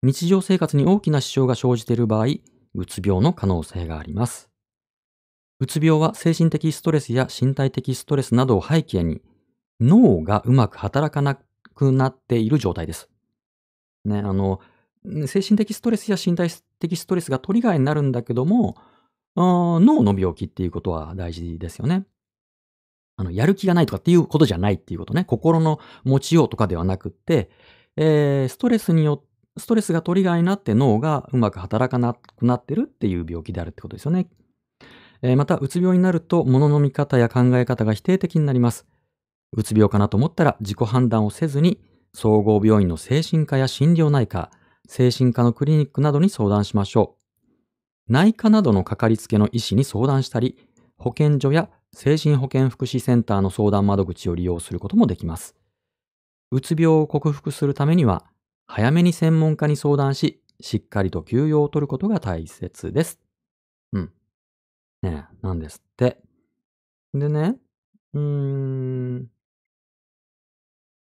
日常生活に大きな支障が生じている場合、うつ病の可能性があります。うつ病は精神的ストレスや身体的ストレスなどを背景に、脳がうまく働かなくなっている状態です。ね、あの、精神的ストレスや身体的ストレスがトリガーになるんだけども、脳の病気っていうことは大事ですよね。あの、やる気がないとかっていうことじゃないっていうことね。心の持ちようとかではなくって、えーストレスによっストレスがトリガーになって脳がうまく働かなくなってるっていう病気であるってことですよね。えーまた、うつ病になると、物の見方や考え方が否定的になります。うつ病かなと思ったら、自己判断をせずに、総合病院の精神科や心療内科、精神科のクリニックなどに相談しましょう。内科などのかかりつけの医師に相談したり、保健所や精神保健福祉センターの相談窓口を利用することもできます。うつ病を克服するためには、早めに専門家に相談し、しっかりと休養を取ることが大切です。うん。ねえ、なんですって。でね、うーん。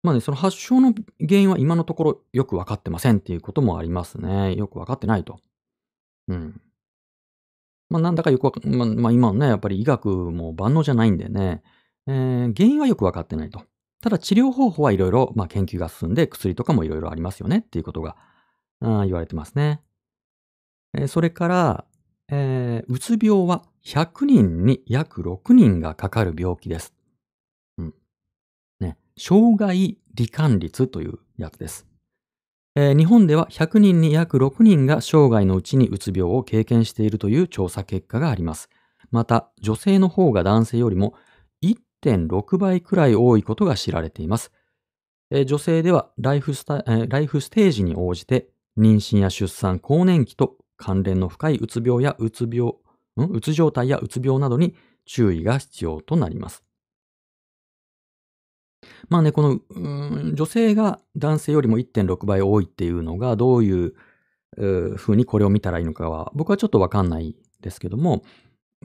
まあね、その発症の原因は今のところよくわかってませんっていうこともありますね。よくわかってないと。うん。まあなんだかよくわか、まあ、まあ今のね、やっぱり医学も万能じゃないんでね、えー原因はよくわかってないと。ただ治療方法はいろいろ、まあ研究が進んで薬とかもいろいろありますよねっていうことが、言われてますね。えーそれから、えーうつ病は100人に約6人がかかる病気です。うん。ね。生涯罹患率というやつです。えー日本では100人に約6人が生涯のうちにうつ病を経験しているという調査結果があります。また、女性の方が男性よりも1.6倍くらい多いことが知られています。えー女性ではライフスタ、えーライフステージに応じて妊娠や出産、更年期と関連の深いうつ病やうつ病、うつ状態やうつ病などに注意が必要となります。まあね、この、女性が男性よりも1.6倍多いっていうのがどういうう風にこれを見たらいいのかは僕はちょっとわかんないですけども、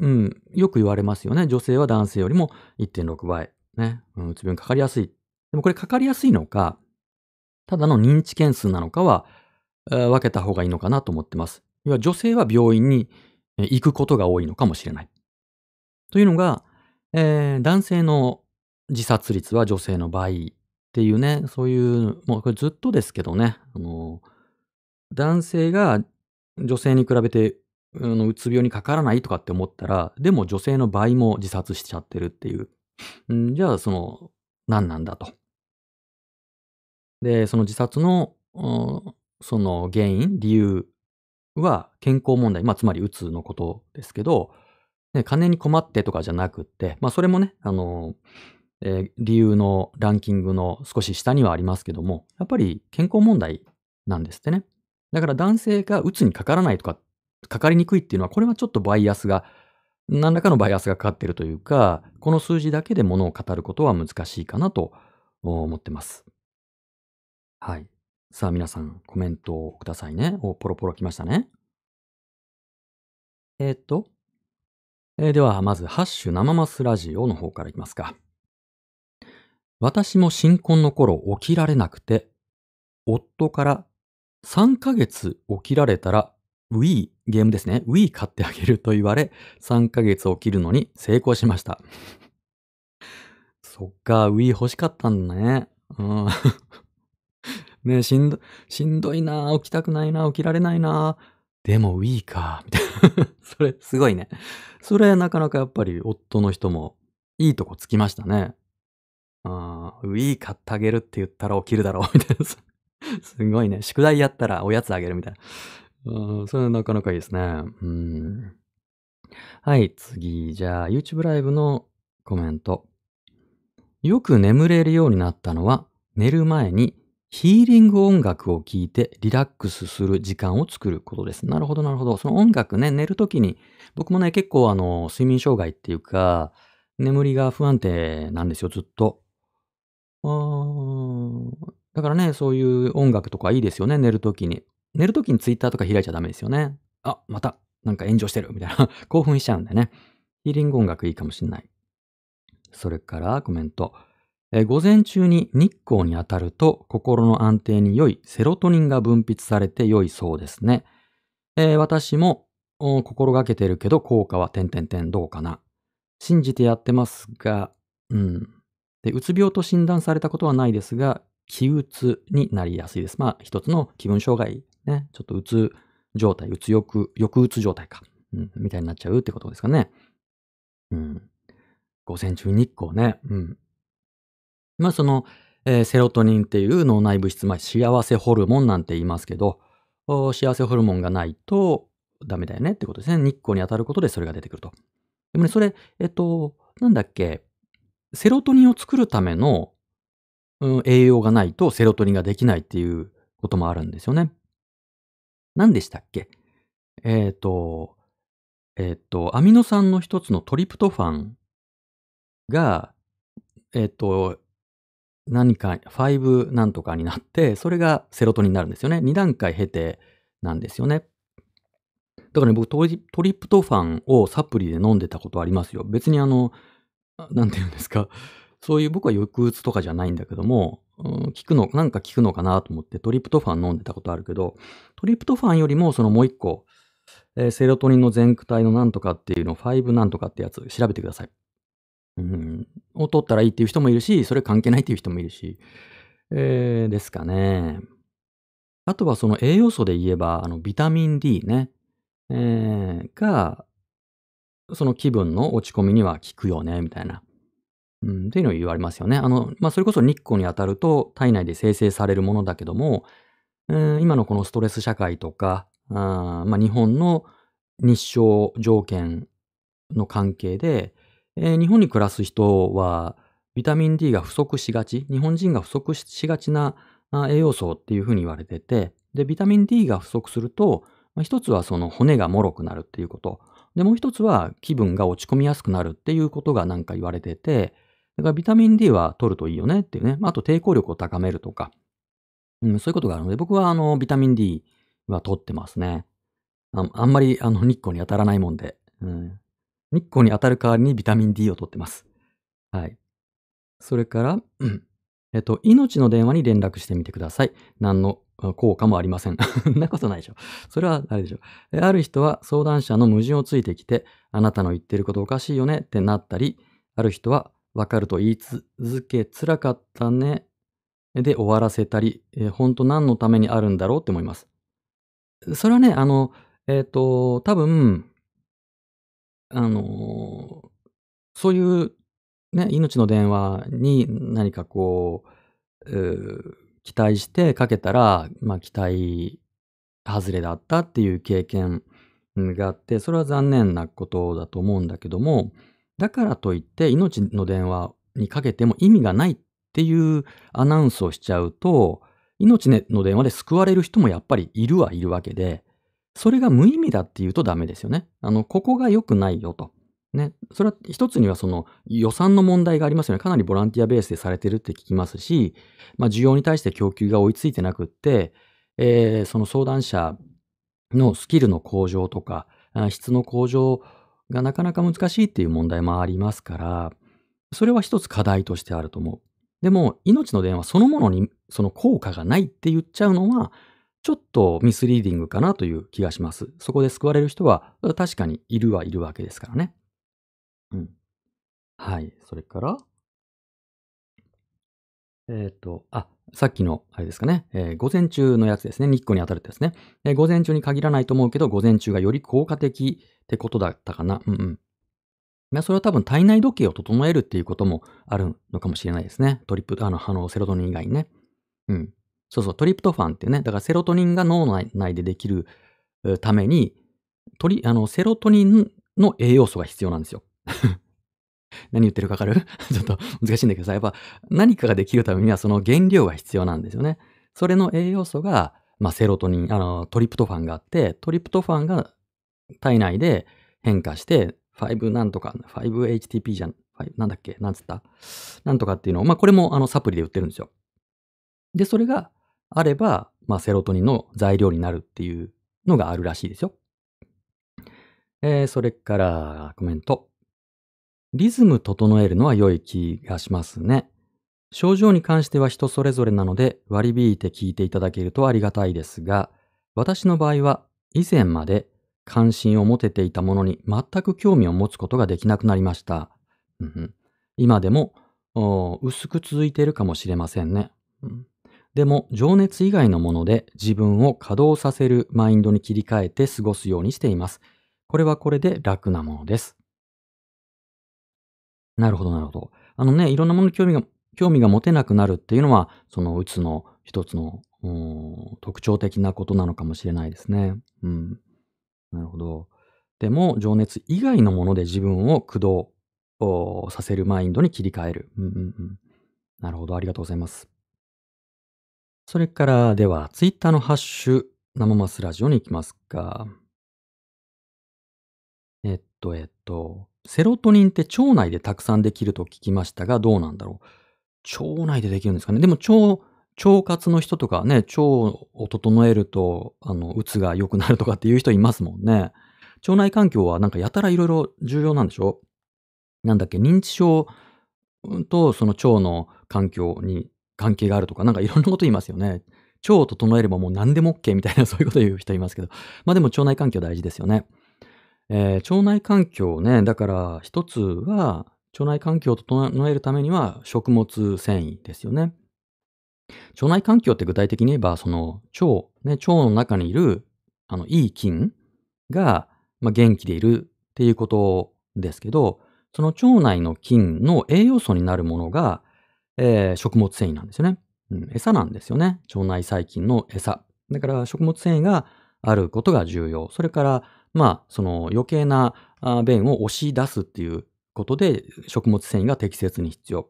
うん、よく言われますよね。女性は男性よりも1.6倍、ね、うんうつ病にかかりやすい。でもこれかかりやすいのか、ただの認知件数なのかは、えー分けた方がいいのかなと思ってます。要は女性は病院に行くことが多いのかもしれない。というのが、えー男性の自殺率は女性の倍っていうね、そういう、もうこれずっとですけどね、あの、男性が女性に比べて、あのうつ病にかからないとかって思ったら、でも女性の倍も自殺しちゃってるっていう。んじゃあ、その、何なんだと。で、その自殺の、その原因、理由は健康問題、まあ、つまりうつのことですけど、ね、金に困ってとかじゃなくって、まあ、それもね、あの、えー理由のランキングの少し下にはありますけども、やっぱり健康問題なんですってね。だから男性がうつにかからないとか、かかりにくいっていうのは、これはちょっとバイアスが、何らかのバイアスがかかってるというか、この数字だけで物を語ることは難しいかなと思ってます。はい。さあ皆さん、コメントをくださいね。お、ポロポロ来ましたね。えーっと、えーでは、まず、ハッシュ生マスラジオの方からいきますか。私も新婚の頃起きられなくて、夫から3ヶ月起きられたら Wii、ゲームですね。Wii 買ってあげると言われ、3ヶ月起きるのに成功しました。そっか、Wii 欲しかったんだね。うん。ねしんど、しんどいな起きたくないな起きられないなでも Wii か、みたいな。それ、すごいね。それ、なかなかやっぱり夫の人もいいとこつきましたね。ああ、Wii 買ってあげるって言ったら起きるだろう、みたいな。すごいね。宿題やったらおやつあげるみたいな。うん、それはなかなかいいですね。うん。はい、次。じゃあ、YouTube ライブのコメント。よく眠れるようになったのは、寝る前にヒーリング音楽を聴いてリラックスする時間を作ることです。なるほど、なるほど。その音楽ね、寝るときに、僕もね、結構あの、睡眠障害っていうか、眠りが不安定なんですよ、ずっと。あーだからね、そういう音楽とかいいですよね、寝るときに。寝るときにツイッターとか開いちゃダメですよね。あ、また、なんか炎上してるみたいな。興奮しちゃうんでね。ヒーリング音楽いいかもしんない。それからコメント。え午前中に日光に当たると心の安定に良いセロトニンが分泌されて良いそうですね。えー私も心がけてるけど効果は点々点どうかな。信じてやってますが、うん。で、うつ病と診断されたことはないですが、気うつになりやすいです。まあ、一つの気分障害ね。ちょっとうつ状態、うつ欲、抑うつ状態か。うん、みたいになっちゃうってことですかね。うん。午前中日光ね。うん。まあ、その、えーセロトニンっていう脳内物質、まあ、幸せホルモンなんて言いますけど、幸せホルモンがないとダメだよねってことですね。日光に当たることでそれが出てくると。でもね、それ、えっと、なんだっけ、セロトニンを作るための、うん、栄養がないとセロトニンができないっていうこともあるんですよね。何でしたっけ？えっ、と、えっ、と、アミノ酸の一つのトリプトファンが、えっ、と、何か、5なんとかになって、それがセロトニンになるんですよね。2段階経て、なんですよね。だからね、僕トリ、トリプトファンをサプリで飲んでたことありますよ。別にあの、なんて言うんですか？そういう僕は抑うつとかじゃないんだけども、うん、効くの、なんか効くのかなと思ってトリプトファン飲んでたことあるけど、トリプトファンよりもそのもう一個、えー、セロトニンの全躯体のなんとかっていうの、5なんとかってやつ調べてください。うん、を取ったらいいっていう人もいるし、それ関係ないっていう人もいるし、えー、ですかね。あとはその栄養素で言えば、あの、ビタミン D ね。えー、が、その気分の落ち込みには効くよね、みたいな。うん、っていうのを言われますよね。あの、まあ、それこそ日光に当たると体内で生成されるものだけども、えー、今のこのストレス社会とか、あまあ、日本の日照条件の関係で、えー、日本に暮らす人はビタミン D が不足しがち、日本人が不足しがちな栄養素っていうふうに言われてて、で、ビタミン D が不足すると、まあ、一つはその骨が脆くなるっていうこと。で、もう一つは気分が落ち込みやすくなるっていうことがなんか言われてて、だからビタミン D は取るといいよねっていうね。あと抵抗力を高めるとか。うん、そういうことがあるので、僕はあの、ビタミン D は取ってますね。ああんまりあの、日光に当たらないもんで。うん。日光に当たる代わりにビタミン D を取ってます。はい。それから、うんえっと、命の電話に連絡してみてください。何の効果もありません。そんなことないでしょ。それはあれでしょ。ある人は相談者の矛盾をついてきて、あなたの言ってることおかしいよねってなったり、ある人はわかると言い続け、辛かったねで終わらせたり、えー、本当何のためにあるんだろうって思います。それはね、あの、えっ、ー、と、多分、あのそういうね、命の電話に何かこう、期待してかけたら、まあ、期待外れだったっていう経験があって、それは残念なことだと思うんだけども、だからといって命の電話にかけても意味がないっていうアナウンスをしちゃうと、命の電話で救われる人もやっぱりいるはいるわけで、それが無意味だっていうとダメですよね。あの、ここが良くないよと。ね。それは一つにはその予算の問題がありますよね。かなりボランティアベースでされてるって聞きますし、まあ需要に対して供給が追いついてなくって、えー、その相談者のスキルの向上とか、質の向上がなかなか難しいっていう問題もありますから、それは一つ課題としてあると思う。でも、命の電話そのものにその効果がないって言っちゃうのは、ちょっとミスリーディングかなという気がします。そこで救われる人は確かにいるはいるわけですからね。うん。はい。それから、えっ、と、あ、さっきの、あれですかね、えー、午前中のやつですね。日光に当たるってですね、えー、午前中に限らないと思うけど、午前中がより効果的ってことだったかな。うんうん。まあ、それは多分体内時計を整えるっていうこともあるのかもしれないですね。トリプ、あの、あのセロトニン以外にね。うん。そうそう、トリプトファンっていうね、だからセロトニンが脳内でできるために、トリ、あの、セロトニンの栄養素が必要なんですよ。何言ってるかわかる？ちょっと難しいんだけどさ、やっぱ何かができるためにはその原料が必要なんですよね。それの栄養素が、まあ、セロトニン、あの、トリプトファンがあって、トリプトファンが体内で変化して、5なんとか、5HTP じゃん、なんだっけなんつった？なんとかっていうのを、まあ、これもあのサプリで売ってるんですよ。で、それがあれば、まあ、セロトニンの材料になるっていうのがあるらしいですよ。えー、それから、コメント。リズム整えるのは良い気がしますね。症状に関しては人それぞれなので割り引いて聞いていただけるとありがたいですが、私の場合は以前まで関心を持てていたものに全く興味を持つことができなくなりました。今でも薄く続いているかもしれませんね。でも情熱以外のもので自分を稼働させるマインドに切り替えて過ごすようにしています。これはこれで楽なものです。なるほど、なるほど。あのね、いろんなものに興味が、興味が持てなくなるっていうのは、そのうつの一つの特徴的なことなのかもしれないですね。うん。なるほど。でも、情熱以外のもので自分を駆動させるマインドに切り替える。うんうんうん。なるほど、ありがとうございます。それから、では、ツイッターのハッシュ、生マスラジオに行きますか。えっと、えっと、セロトニンって腸内でたくさんできると聞きましたが、どうなんだろう？腸内でできるんですかね？でも腸、腸活の人とかね、腸を整えると、あの、うつが良くなるとかっていう人いますもんね。腸内環境はなんかやたらいろいろ重要なんでしょ？なんだっけ、認知症とその腸の環境に関係があるとか、なんかいろんなこと言いますよね。腸を整えればもう何でも OK みたいなそういうこと言う人いますけど。まあでも腸内環境大事ですよね。えー、腸内環境ね、だから一つは腸内環境を整えるためには食物繊維ですよね。腸内環境って具体的に言えば、その腸、ね、腸の中にいる、あの、いい菌が、まあ、元気でいるっていうことですけど、その腸内の菌の栄養素になるものが、えー、食物繊維なんですよね、うん。餌なんですよね。腸内細菌の餌。だから食物繊維があることが重要。それから、まあ、その余計な便を押し出すっていうことで食物繊維が適切に必要。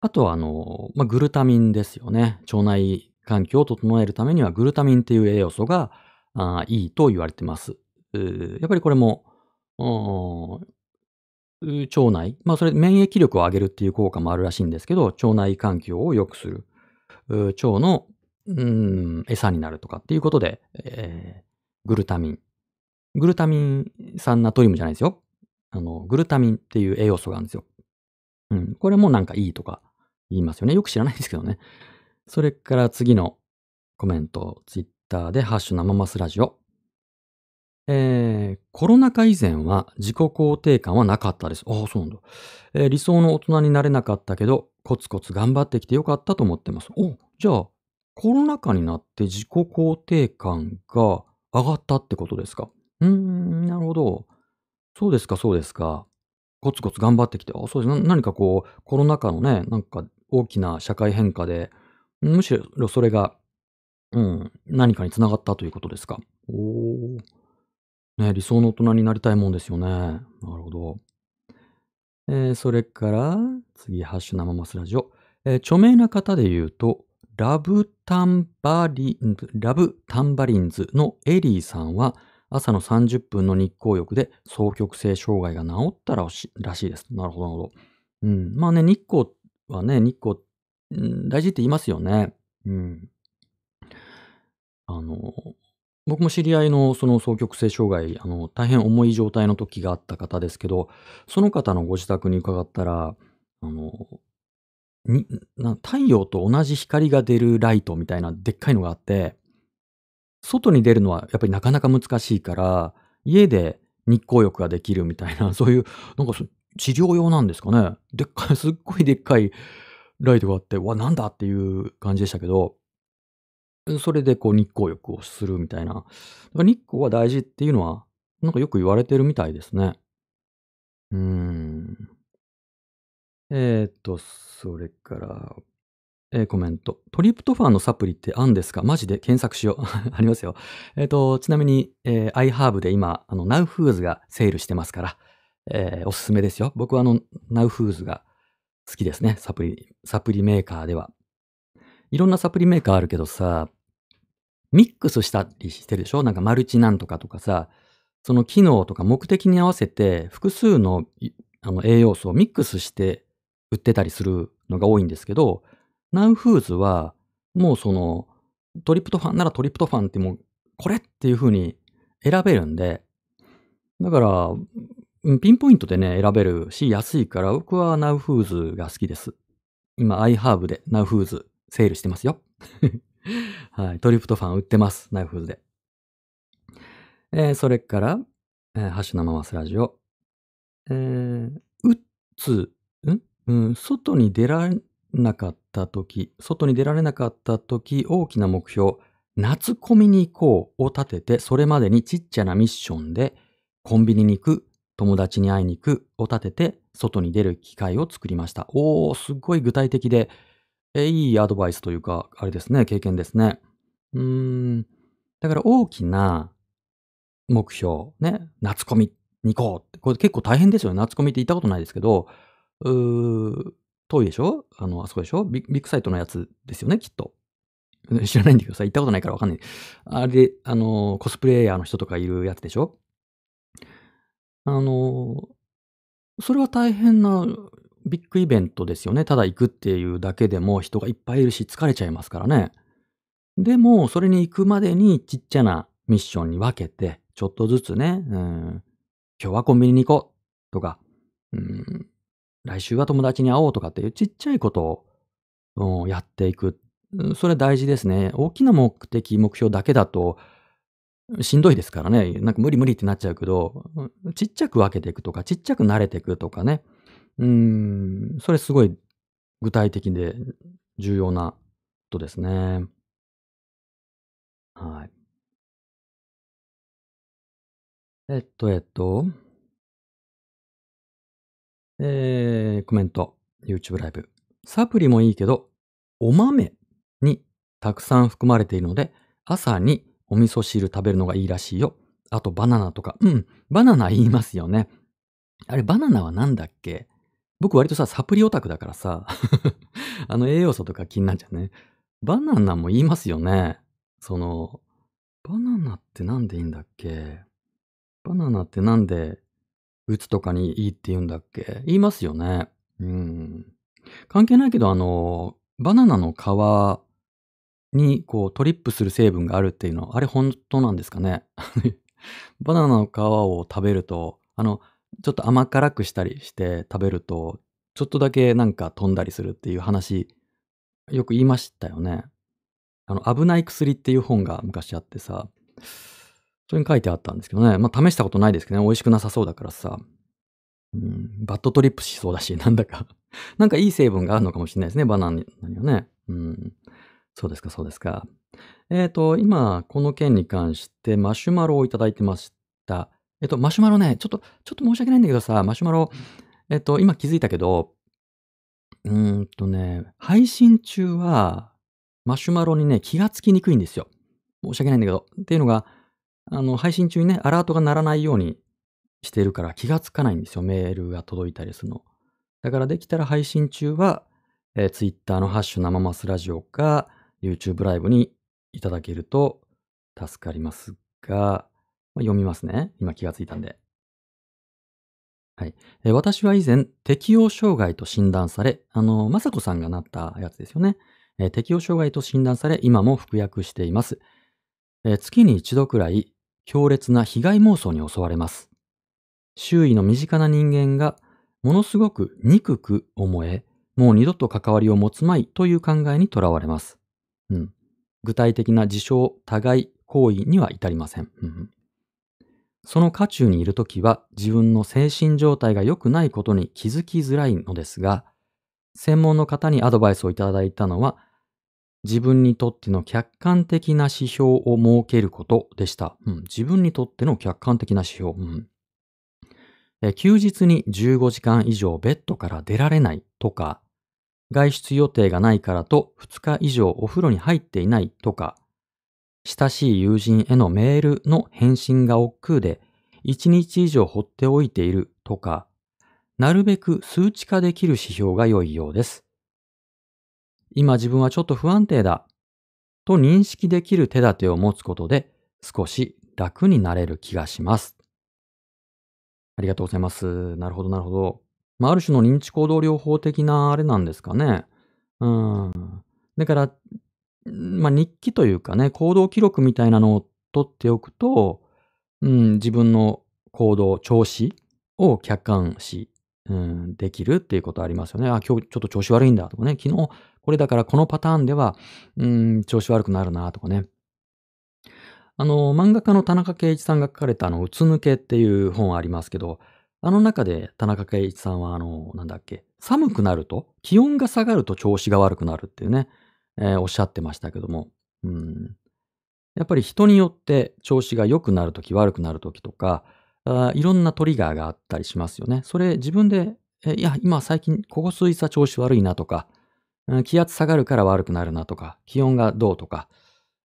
あとは、あの、まあ、グルタミンですよね。腸内環境を整えるためにはグルタミンっていう栄養素があいいと言われてます。やっぱりこれも、腸内、まあそれ免疫力を上げるっていう効果もあるらしいんですけど、腸内環境を良くする。腸の、うん、餌になるとかっていうことで、えー、グルタミン。グルタミン酸ナトリウムじゃないですよ。あの、グルタミンっていう栄養素があるんですよ。うん。これもなんかいいとか言いますよね。よく知らないですけどね。それから次のコメント、ツイッターでハッシュ生マスラジオ。えー、コロナ禍以前は自己肯定感はなかったです。ああ、そうなんだ、えー、理想の大人になれなかったけど、コツコツ頑張ってきてよかったと思ってます。おじゃあ、コロナ禍になって自己肯定感が上がったってことですか？うーん、なるほど。そうですか、そうですか。コツコツ頑張ってきて、あそうです。何かこう、コロナ禍のね、なんか大きな社会変化で、むしろそれが、うん、何かにつながったということですか？おー。ね、理想の大人になりたいもんですよね。なるほど。えー、それから、次、ハッシュ生マスラジオ。えー、著名な方で言うと、ラブタンバリンズ、ラブタンバリンズのエリーさんは、朝の30分の日光浴で双極性障害が治ったらしいです。なるほど、なるほど。うん。まあね、日光はね、日光、うん、大事って言いますよね。うん。あの、僕も知り合いのその双極性障害、あの、大変重い状態の時があった方ですけど、その方のご自宅に伺ったら、あの、にな太陽と同じ光が出るライトみたいなでっかいのがあって、外に出るのはやっぱりなかなか難しいから、家で日光浴ができるみたいな、そういう、なんか治療用なんですかね。でっかい、すっごいでっかいライトがあって、わ、なんだっていう感じでしたけど、それでこう日光浴をするみたいな。日光は大事っていうのは、なんかよく言われてるみたいですね。うーん。えー、っと、それから、えー、コメント。トリプトファンのサプリってあんですか？マジで検索しよう。ありますよ。えっ、と、ちなみに、えー、iHerb で今、あの、ナウフーズがセールしてますから、えー、おすすめですよ。僕はあの、ナウフーズが好きですね。サプリ、サプリメーカーでは。いろんなサプリメーカーあるけどさ、ミックスしたりしてるでしょ？なんかマルチなんとかとかさ、その機能とか目的に合わせて複数のあの栄養素をミックスして売ってたりするのが多いんですけど、ナウフーズはもうそのトリプトファンならトリプトファンってもうこれっていう風に選べるんで、だから、ピンポイントでね、選べるし、安いから、僕はナウフーズが好きです。今、iHerb でナウフーズセールしてますよ。はい。トリプトファン売ってます。ナイフーズで。えー、それから、えー、ハッシュ生マスラジオ。えー、うっつ、うん、外に出られなかった時、外に出られなかった時、大きな目標、夏コミに行こうを立てて、それまでにちっちゃなミッションで、コンビニに行く、友達に会いに行くを立てて、外に出る機会を作りました。おー、すっごい具体的で、えいいアドバイスというか、あれですね、経験ですね。うーん。だから大きな目標、ね、夏コミに行こうって。これ結構大変ですよね。夏コミって行ったことないですけど、う遠いでしょ？あの、あそこでしょ？ビッグサイトのやつですよね、きっと。知らないんだけどさ、行ったことないからわかんない。あれ、あの、コスプレイヤーの人とかいるやつでしょ？あの、それは大変なビッグイベントですよね。ただ行くっていうだけでも人がいっぱいいるし疲れちゃいますからね。でも、それに行くまでにちっちゃなミッションに分けて、ちょっとずつね、うん、今日はコンビニに行こうとか、うん、来週は友達に会おうとかっていうちっちゃいことを、やっていく。それ大事ですね。大きな目的、目標だけだと、しんどいですからね。なんか無理無理ってなっちゃうけど、ちっちゃく分けていくとか、ちっちゃく慣れていくとかね。うん、それすごい具体的で重要なことですね。はい。えっと、えっと。えー、コメント。YouTube ライブ。サプリもいいけど、お豆にたくさん含まれているので、朝にお味噌汁食べるのがいいらしいよ。あとバナナとか。うん、バナナ言いますよね。あれ、バナナはなんだっけ？僕割とさ、サプリオタクだからさ、あの栄養素とか気になっちゃうね。バナナも言いますよね。その、バナナってなんでいいんだっけ？バナナってなんで、うつとかにいいって言うんだっけ？言いますよね。うん。関係ないけど、あの、バナナの皮にこうトリップする成分があるっていうのは、あれ本当なんですかね？バナナの皮を食べると、あの、ちょっと甘辛くしたりして食べると、ちょっとだけなんか飛んだりするっていう話、よく言いましたよね。あの、危ない薬っていう本が昔あってさ、それに書いてあったんですけどね。まあ、試したことないですけどね。美味しくなさそうだからさ。うん、バッドトリップしそうだし、なんだか なんかいい成分があるのかもしれないですね。バナナにはね。うん。そうですか、そうですか。えっ、ー、と、今、この件に関してマシュマロをいただいてました。えっ、ー、と、マシュマロね、ちょっと、ちょっと申し訳ないんだけどさ、マシュマロ、えっ、ー、と、今気づいたけど、うんとね、配信中は、マシュマロにね、気がつきにくいんですよ。申し訳ないんだけど。っていうのが、あの、配信中にね、アラートが鳴らないようにしてるから気がつかないんですよ。メールが届いたりするの。だからできたら配信中は、えー、Twitter のハッシュ生マスラジオか、YouTube ライブにいただけると助かりますが、まあ、読みますね。今気がついたんで。はい。えー、私は以前、適応障害と診断され、あの、まさこさんがなったやつですよね。えー、適応障害と診断され、今も服薬しています。えー、月に一度くらい強烈な被害妄想に襲われます。周囲の身近な人間がものすごく憎く思え、もう二度と関わりを持つまいという考えにとらわれます。うん、具体的な事象、互い行為には至りません。うん、その渦中にいるときは自分の精神状態が良くないことに気づきづらいのですが、専門の方にアドバイスをいただいたのは、自分にとっての客観的な指標を設けることでした。うん、自分にとっての客観的な指標。うんえ。休日に15時間以上ベッドから出られないとか、外出予定がないからと2日以上お風呂に入っていないとか、親しい友人へのメールの返信が億劫で1日以上放っておいているとか、なるべく数値化できる指標が良いようです。今自分はちょっと不安定だと認識できる手立てを持つことで少し楽になれる気がします。ありがとうございます。なるほど、なるほど。まあ、ある種の認知行動療法的なあれなんですかね。うん。だから、まあ、日記というかね、行動記録みたいなのを取っておくと、うん、自分の行動、調子を客観視うん、できるっていうことありますよね。あ、今日ちょっと調子悪いんだとかね。昨日これだからこのパターンでは、うん、調子悪くなるなとかね。あの、漫画家の田中圭一さんが書かれたあの、うつ抜けっていう本ありますけど、あの中で田中圭一さんはあの、なんだっけ、寒くなると、気温が下がると調子が悪くなるっていうね、えー、おっしゃってましたけども、うん。やっぱり人によって調子が良くなるとき悪くなるときとか、あいろんなトリガーがあったりしますよね。それ自分で、えいや、今最近ここ数日は調子悪いなとか、気圧下がるから悪くなるなとか、気温がどうとか、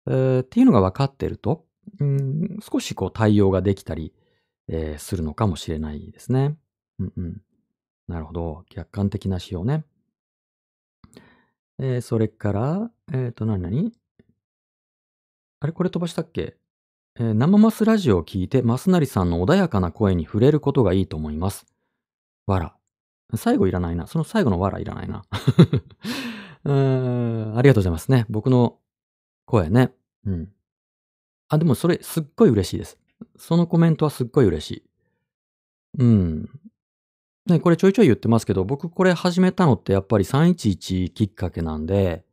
えー、っていうのが分かってると、うん、少しこう対応ができたり、えー、するのかもしれないですね。うんうん。なるほど。客観的な指標ね。えー、それから、えっ、ー、と、何々？あれ？これ飛ばしたっけ？えー、生マスラジオを聞いて、マスナリさんの穏やかな声に触れることがいいと思います。わら。最後いらないな。その最後のわらいらないな。うーん、ありがとうございますね。僕の声ね。うん。あ、でもそれすっごい嬉しいです。そのコメントはすっごい嬉しい。うん。ね、これちょいちょい言ってますけど、僕これ始めたのってやっぱり311きっかけなんで、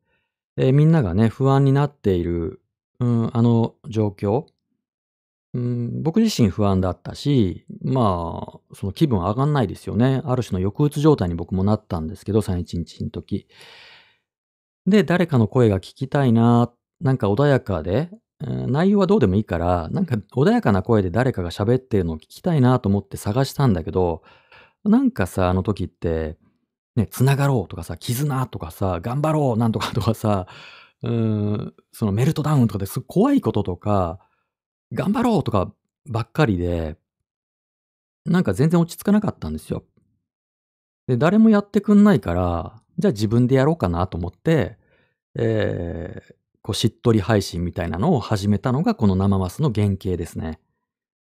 えー、みんながね、不安になっている、うん、あの状況、うん、僕自身不安だったし、まあ、その気分上がんないですよね。ある種の抑うつ状態に僕もなったんですけど、311の時。で、誰かの声が聞きたいな、なんか穏やかで、内容はどうでもいいから、なんか穏やかな声で誰かが喋ってるのを聞きたいなと思って探したんだけど、なんかさ、あの時って、ね、繋がろうとかさ、絆とかさ、頑張ろうなんとかとかさ、うーん、そのメルトダウンとかです怖いこととか、頑張ろうとかばっかりで、なんか全然落ち着かなかったんですよ。で、誰もやってくんないから、じゃあ自分でやろうかなと思って、えー、こうしっとり配信みたいなのを始めたのがこの生マスの原型ですね。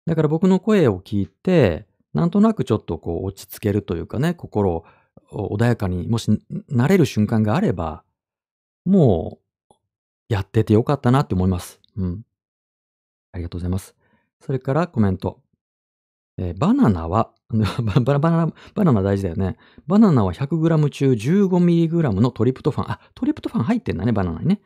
だから僕の声を聞いて、なんとなくちょっとこう落ち着けるというかね、心を穏やかにもしなれる瞬間があれば、もうやっててよかったなって思います。うん。ありがとうございます。それからコメント。えー、バナナは バナナ、バナナ大事だよね。バナナは 100g 中 15mg のトリプトファン。あ、トリプトファン入ってんだね、バナナにね。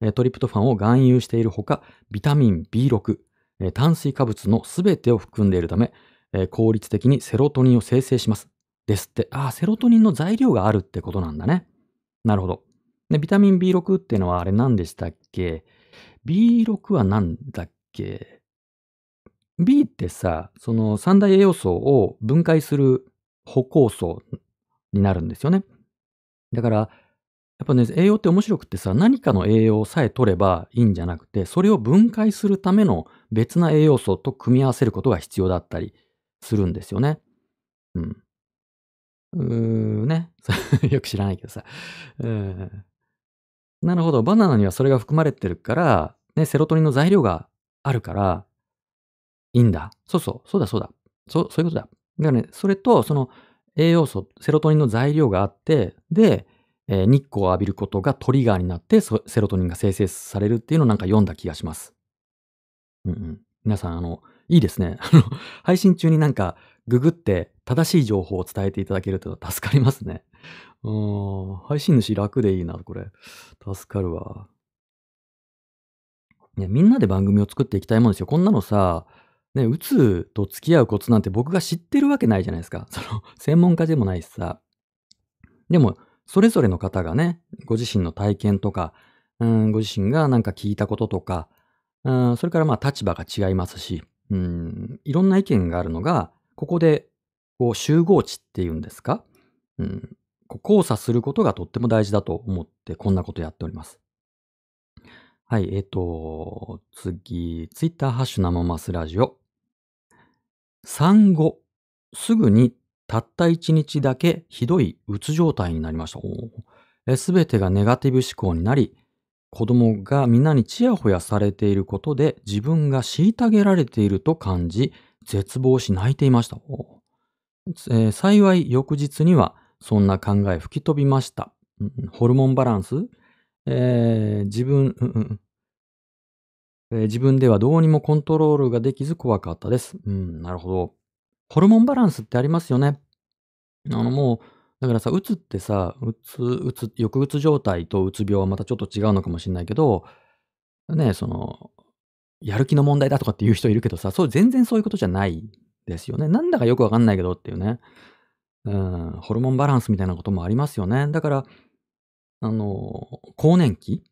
えー、トリプトファンを含有しているほか、ビタミン B6、えー、炭水化物のすべてを含んでいるため、え効率的にセロトニンを生成します。ですって。あ、セロトニンの材料があるってことなんだね。なるほど。で、ビタミン B6 っていうのはあれ何でしたっけ ?B6 は何だっけ ?B ってさ、その三大栄養素を分解する歩行素になるんですよね。だから、やっぱね、栄養って面白くってさ、何かの栄養さえ取ればいいんじゃなくて、それを分解するための別な栄養素と組み合わせることが必要だったりするんですよね。うん。うーね。よく知らないけどさ。うん。なるほど。バナナにはそれが含まれてるから、ね、セロトニンの材料があるから、いいんだ。そうそう。そうだそうだ。そうそういうことだ。だからね、それと、その栄養素、セロトニンの材料があって、で、えー、日光を浴びることがトリガーになって、セロトニンが生成されるっていうのをなんか読んだ気がします。うんうん。皆さん、あの、いいですね。あの、配信中になんか、ググって正しい情報を伝えていただけると助かりますね。うん、配信主楽でいいな、これ。助かるわ。ね、みんなで番組を作っていきたいもんですよ。こんなのさ、ね、うつと付き合うコツなんて僕が知ってるわけないじゃないですか。その、専門家でもないしさ。でも、それぞれの方がね、ご自身の体験とか、うん、ご自身がなんか聞いたこととか、うん、それからまあ立場が違いますし、うん、いろんな意見があるのが、ここでこう集合値っていうんですか、うん、こう交差することがとっても大事だと思ってこんなことやっております。はい、えっ、ー、と、次、ツイッターハッシュ生マスラジオ。産後、すぐにたった一日だけひどいうつ状態になりました。すべてがネガティブ思考になり、子供がみんなにちやほやされていることで自分が虐げられていると感じ、絶望し泣いていました。えー、幸い翌日にはそんな考え吹き飛びました。ホルモンバランス、えー、自分、えー、自分ではどうにもコントロールができず怖かったです。うん、なるほど。ホルモンバランスってありますよね。あのもう、だからさ、うつってさ、うつ、うつ、抑うつ状態とうつ病はまたちょっと違うのかもしれないけど、ね、その、やる気の問題だとかっていう人いるけどさ、そう、全然そういうことじゃないですよね。なんだかよくわかんないけどっていうね。うん、ホルモンバランスみたいなこともありますよね。だから、あの、更年期？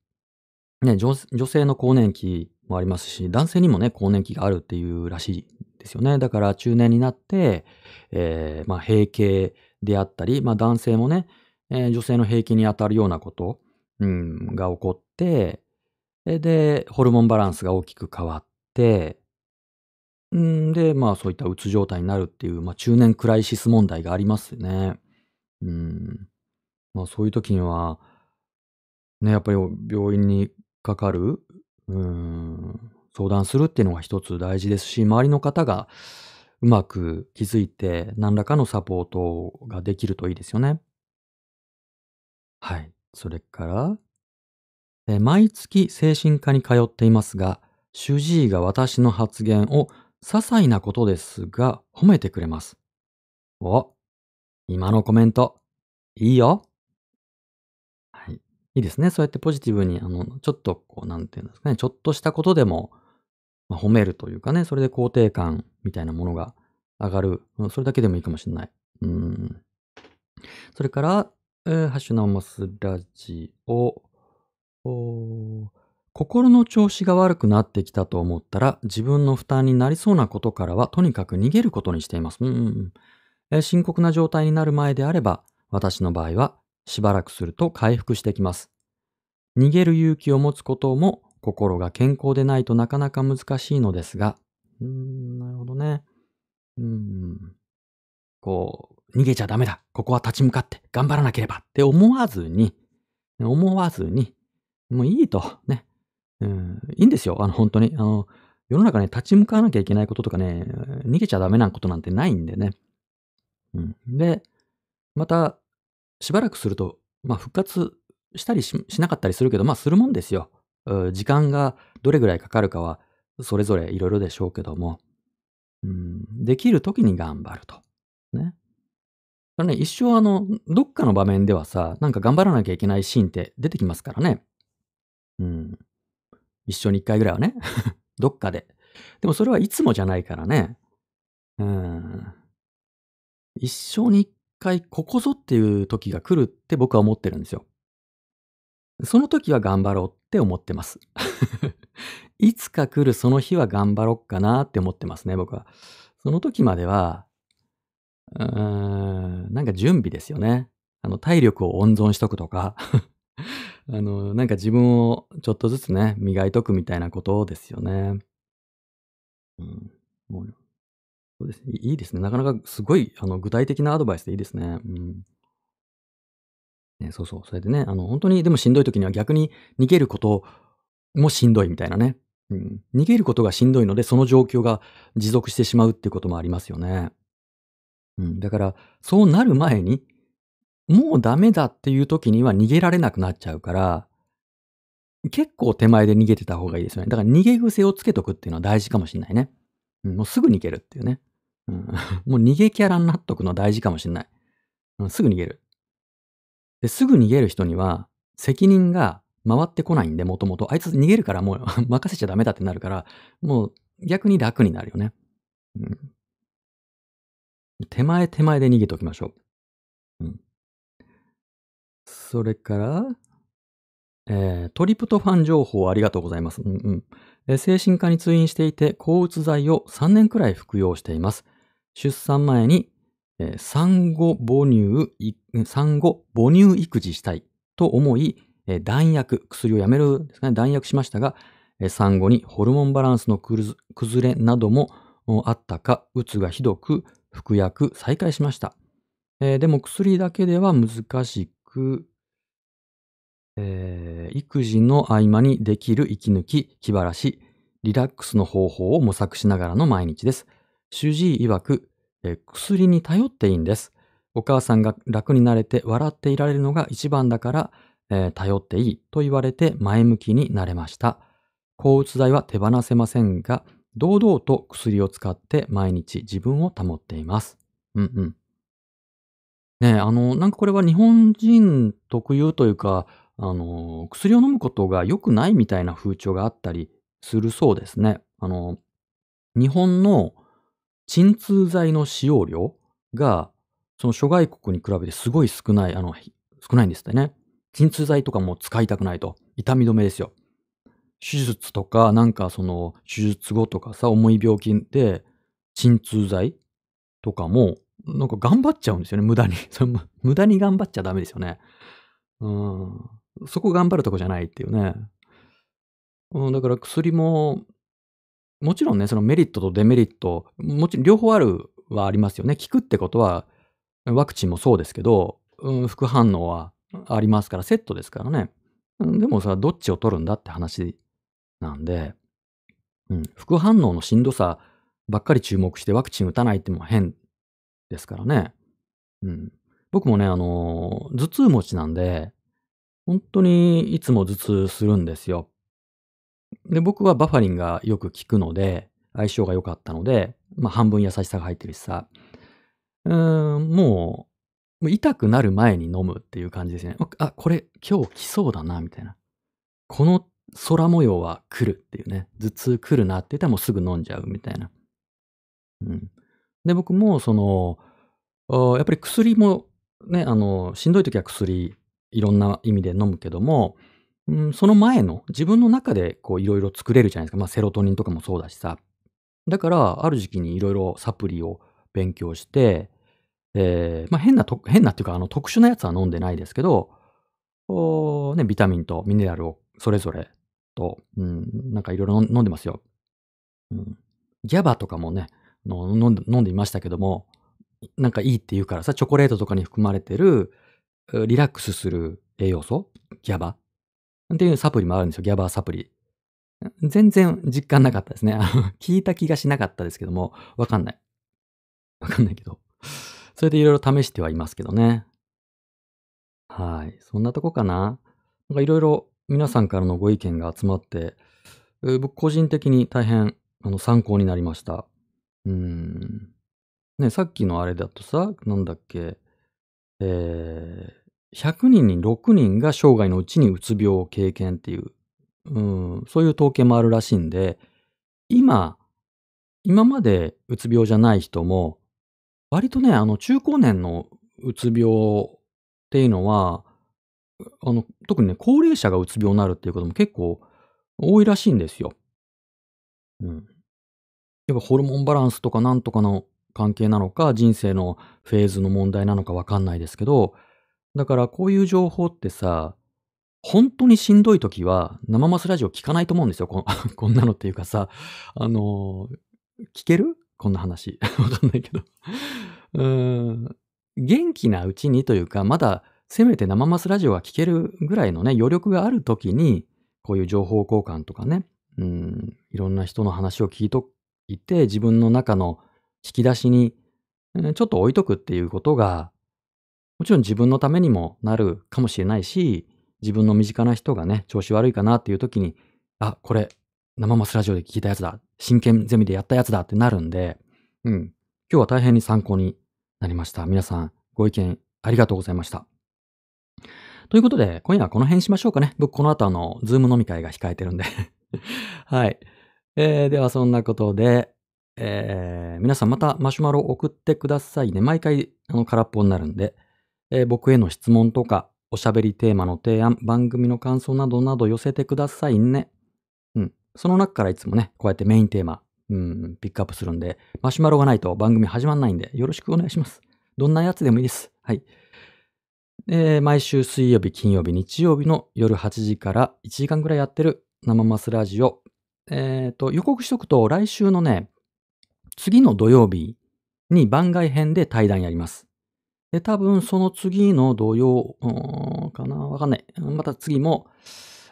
ね女、女性の更年期もありますし、男性にもね、更年期があるっていうらしいですよね。だから中年になって、えー、まあ、閉経であったり、まあ男性もね、えー、女性の平均に当たるようなこと、うん、が起こって、で、ホルモンバランスが大きく変わって、んで、まあそういったうつ状態になるっていう、まあ中年クライシス問題がありますね。うん。まあそういう時には、ね、やっぱり病院にかかる、うん、相談するっていうのが一つ大事ですし、周りの方がうまく気づいて何らかのサポートができるといいですよね。はい。それから、え毎月精神科に通っていますが、主治医が私の発言を些細なことですが褒めてくれます。お、今のコメント、いいよ。い。いですね。そうやってポジティブに、あの、ちょっとこう、なんていうんですかね、ちょっとしたことでも、まあ、褒めるというかね、それで肯定感みたいなものが上がる。それだけでもいいかもしれない。うん。それから、えー、ハッシュナマスラジオ。心の調子が悪くなってきたと思ったら、自分の負担になりそうなことからは、とにかく逃げることにしています。うん、えー、深刻な状態になる前であれば、私の場合は、しばらくすると回復してきます。逃げる勇気を持つことも、心が健康でないとなかなか難しいのですが、うーん、なるほどね。うん。こう、逃げちゃダメだ。ここは立ち向かって頑張らなければって思わずに、思わずに、もういいと、ね。うん、いいんですよ。あの、本当に。あの、世の中ね、立ち向かわなきゃいけないこととかね、逃げちゃダメなことなんてないんでね。うん。で、また、しばらくすると、まあ、復活したりしなかったりするけど、まあ、するもんですよ。時間がどれぐらいかかるかは、それぞれいろいろでしょうけども、うん、できる時に頑張ると。ね。だね、一生あの、どっかの場面ではさ、なんか頑張らなきゃいけないシーンって出てきますからね。うん。一生に一回ぐらいはね。どっかで。でもそれはいつもじゃないからね。うん。一生に一回ここぞっていう時が来るって僕は思ってるんですよ。その時は頑張ろうって思ってます。いつか来るその日は頑張ろうかなって思ってますね、僕は。その時までは、うーん、なんか準備ですよね。あの、体力を温存しとくとか あの、なんか自分をちょっとずつね、磨いとくみたいなことですよね。うん。そうですね。いいですね。なかなかすごい、あの、具体的なアドバイスでいいですね。うん。ね、そうそう。それでね、あの、本当にでもしんどい時には逆に逃げることもしんどいみたいなね。うん。逃げることがしんどいので、その状況が持続してしまうっていうこともありますよね。うん。だから、そうなる前に、もうダメだっていう時には逃げられなくなっちゃうから、結構手前で逃げてた方がいいですよね。だから逃げ癖をつけとくっていうのは大事かもしんないね。うん、もうすぐ逃げるっていうね。うん、もう逃げキャラになっとくの大事かもしんない。うん、すぐ逃げる。ですぐ逃げる人には、責任が回ってこないんで、もともと。あいつ逃げるからもう 任せちゃダメだってなるから、もう逆に楽になるよね。うん、手前手前で逃げておきましょう。うん、それから、えー、トリプトファン情報ありがとうございます。うんうんえー、精神科に通院していて、抗うつ剤を3年くらい服用しています。出産前にえ産後母乳、産後母乳育児したいと思い、え弾薬、薬をやめるですかね、弾薬しましたが、え産後にホルモンバランスの崩れなどもあったか、うつがひどく、服薬再開しました。えー、でも薬だけでは難しく、えー、育児の合間にできる息抜き、気晴らし、リラックスの方法を模索しながらの毎日です。主治医曰く、え薬に頼っていいんです。お母さんが楽になれて笑っていられるのが一番だから、えー、頼っていいと言われて前向きになれました。抗うつ剤は手放せませんが、堂々と薬を使って毎日自分を保っています。うんうん。ねえあの、なんかこれは日本人特有というか、あの、薬を飲むことが良くないみたいな風潮があったりするそうですね。あの、日本の鎮痛剤の使用量が、その諸外国に比べてすごい少ない、あの、少ないんですってね。鎮痛剤とかも使いたくないと。痛み止めですよ。手術とか、なんかその、手術後とかさ、重い病気で、鎮痛剤とかも、なんか頑張っちゃうんですよね、無駄に。無駄に頑張っちゃダメですよね。うん。そこ頑張るとこじゃないっていうね。うん、だから薬も、もちろんね、そのメリットとデメリット、もちろん両方あるはありますよね。効くってことは、ワクチンもそうですけど、うん、副反応はありますから、セットですからね。でもさ、どっちを取るんだって話なんで、うん、副反応のしんどさばっかり注目してワクチン打たないっても変ですからね。うん。僕もね、あのー頭痛持ちなんで、本当にいつも頭痛するんですよ。で、僕はバファリンがよく効くので、相性が良かったので、まあ半分優しさが入ってるしさ、うーん、もう、もう痛くなる前に飲むっていう感じですね。あ、これ今日来そうだな、みたいな。この空模様は来るっていうね。頭痛来るなって言ったらもうすぐ飲んじゃうみたいな。うん。で、僕もその、やっぱり薬もね、あの、しんどい時は薬、いろんな意味で飲むけども、うん、その前の自分の中でこういろいろ作れるじゃないですか。まあセロトニンとかもそうだしさ。だから、ある時期にいろいろサプリを勉強して、えー、まあ変なと、変なっていうか、あの特殊なやつは飲んでないですけど、おね、ビタミンとミネラルをそれぞれと、うん、なんかいろいろ飲んでますよ。うん。ギャバとかもね、の飲んで飲んでいましたけども、なんかいいって言うからさ、チョコレートとかに含まれてる、リラックスする栄養素？ギャバ？っていうサプリもあるんですよ。ギャバーサプリ。全然実感なかったですね。聞いた気がしなかったですけども、わかんない。わかんないけど。それでいろいろ試してはいますけどね。はい。そんなとこかな。なんかいろいろ皆さんからのご意見が集まって、僕個人的に大変あの参考になりました。うん。ね、さっきのあれだとさ、なんだっけ、えー、100人に6人が生涯のうちにうつ病を経験っていう、うん、そういう統計もあるらしいんで、今、今までうつ病じゃない人も、割とね、あの中高年のうつ病っていうのは、あの、特にね、高齢者がうつ病になるっていうことも結構多いらしいんですよ。うん。やっぱホルモンバランスとかなんとかの関係なのか、人生のフェーズの問題なのかわかんないですけど、だからこういう情報ってさ、本当にしんどい時は生マスラジオ聞かないと思うんですよ。こ こんなのっていうかさ、あの聞ける？こんな話。わかんないけど。うーん。元気なうちにというか、まだせめて生マスラジオが聞けるぐらいのね、余力がある時に、こういう情報交換とかね、うん、いろんな人の話を聞いといて、自分の中の引き出しに、ちょっと置いとくっていうことが、もちろん自分のためにもなるかもしれないし、自分の身近な人がね、調子悪いかなっていう時に、あ、これ、生マスラジオで聞いたやつだ。真剣ゼミでやったやつだってなるんで、うん。今日は大変に参考になりました。皆さん、ご意見ありがとうございました。ということで、今夜はこの辺しましょうかね。僕、この後あの、ズーム飲み会が控えてるんで はい。えー、では、そんなことで、えー、皆さんまたマシュマロ送ってくださいね。毎回あの空っぽになるんで、えー、僕への質問とか、おしゃべりテーマの提案、番組の感想などなど寄せてくださいね。うん。その中からいつもね、こうやってメインテーマ、うん、ピックアップするんで、マシュマロがないと番組始まんないんで、よろしくお願いします。どんなやつでもいいです。はい。えー、毎週水曜日、金曜日、日曜日の夜8時から1時間ぐらいやってる生マスラジオ。えっ、ー、と、予告しとくと、来週のね、次の土曜日に番外編で対談やります。で、多分その次の土曜、かなわかんない。また次も、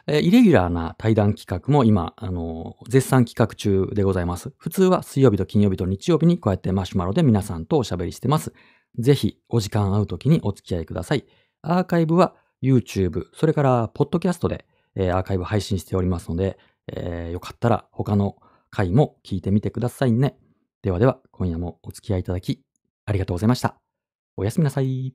えー、イレギュラーな対談企画も今、あのー、絶賛企画中でございます。普通は水曜日と金曜日と日曜日にこうやってマシュマロで皆さんとおしゃべりしてます。ぜひお時間合う時にお付き合いください。アーカイブは YouTube、それからポッドキャストで、えー、アーカイブ配信しておりますので、えー、よかったら他の回も聞いてみてくださいね。ではでは、今夜もお付き合いいただき、ありがとうございました。おやすみなさい。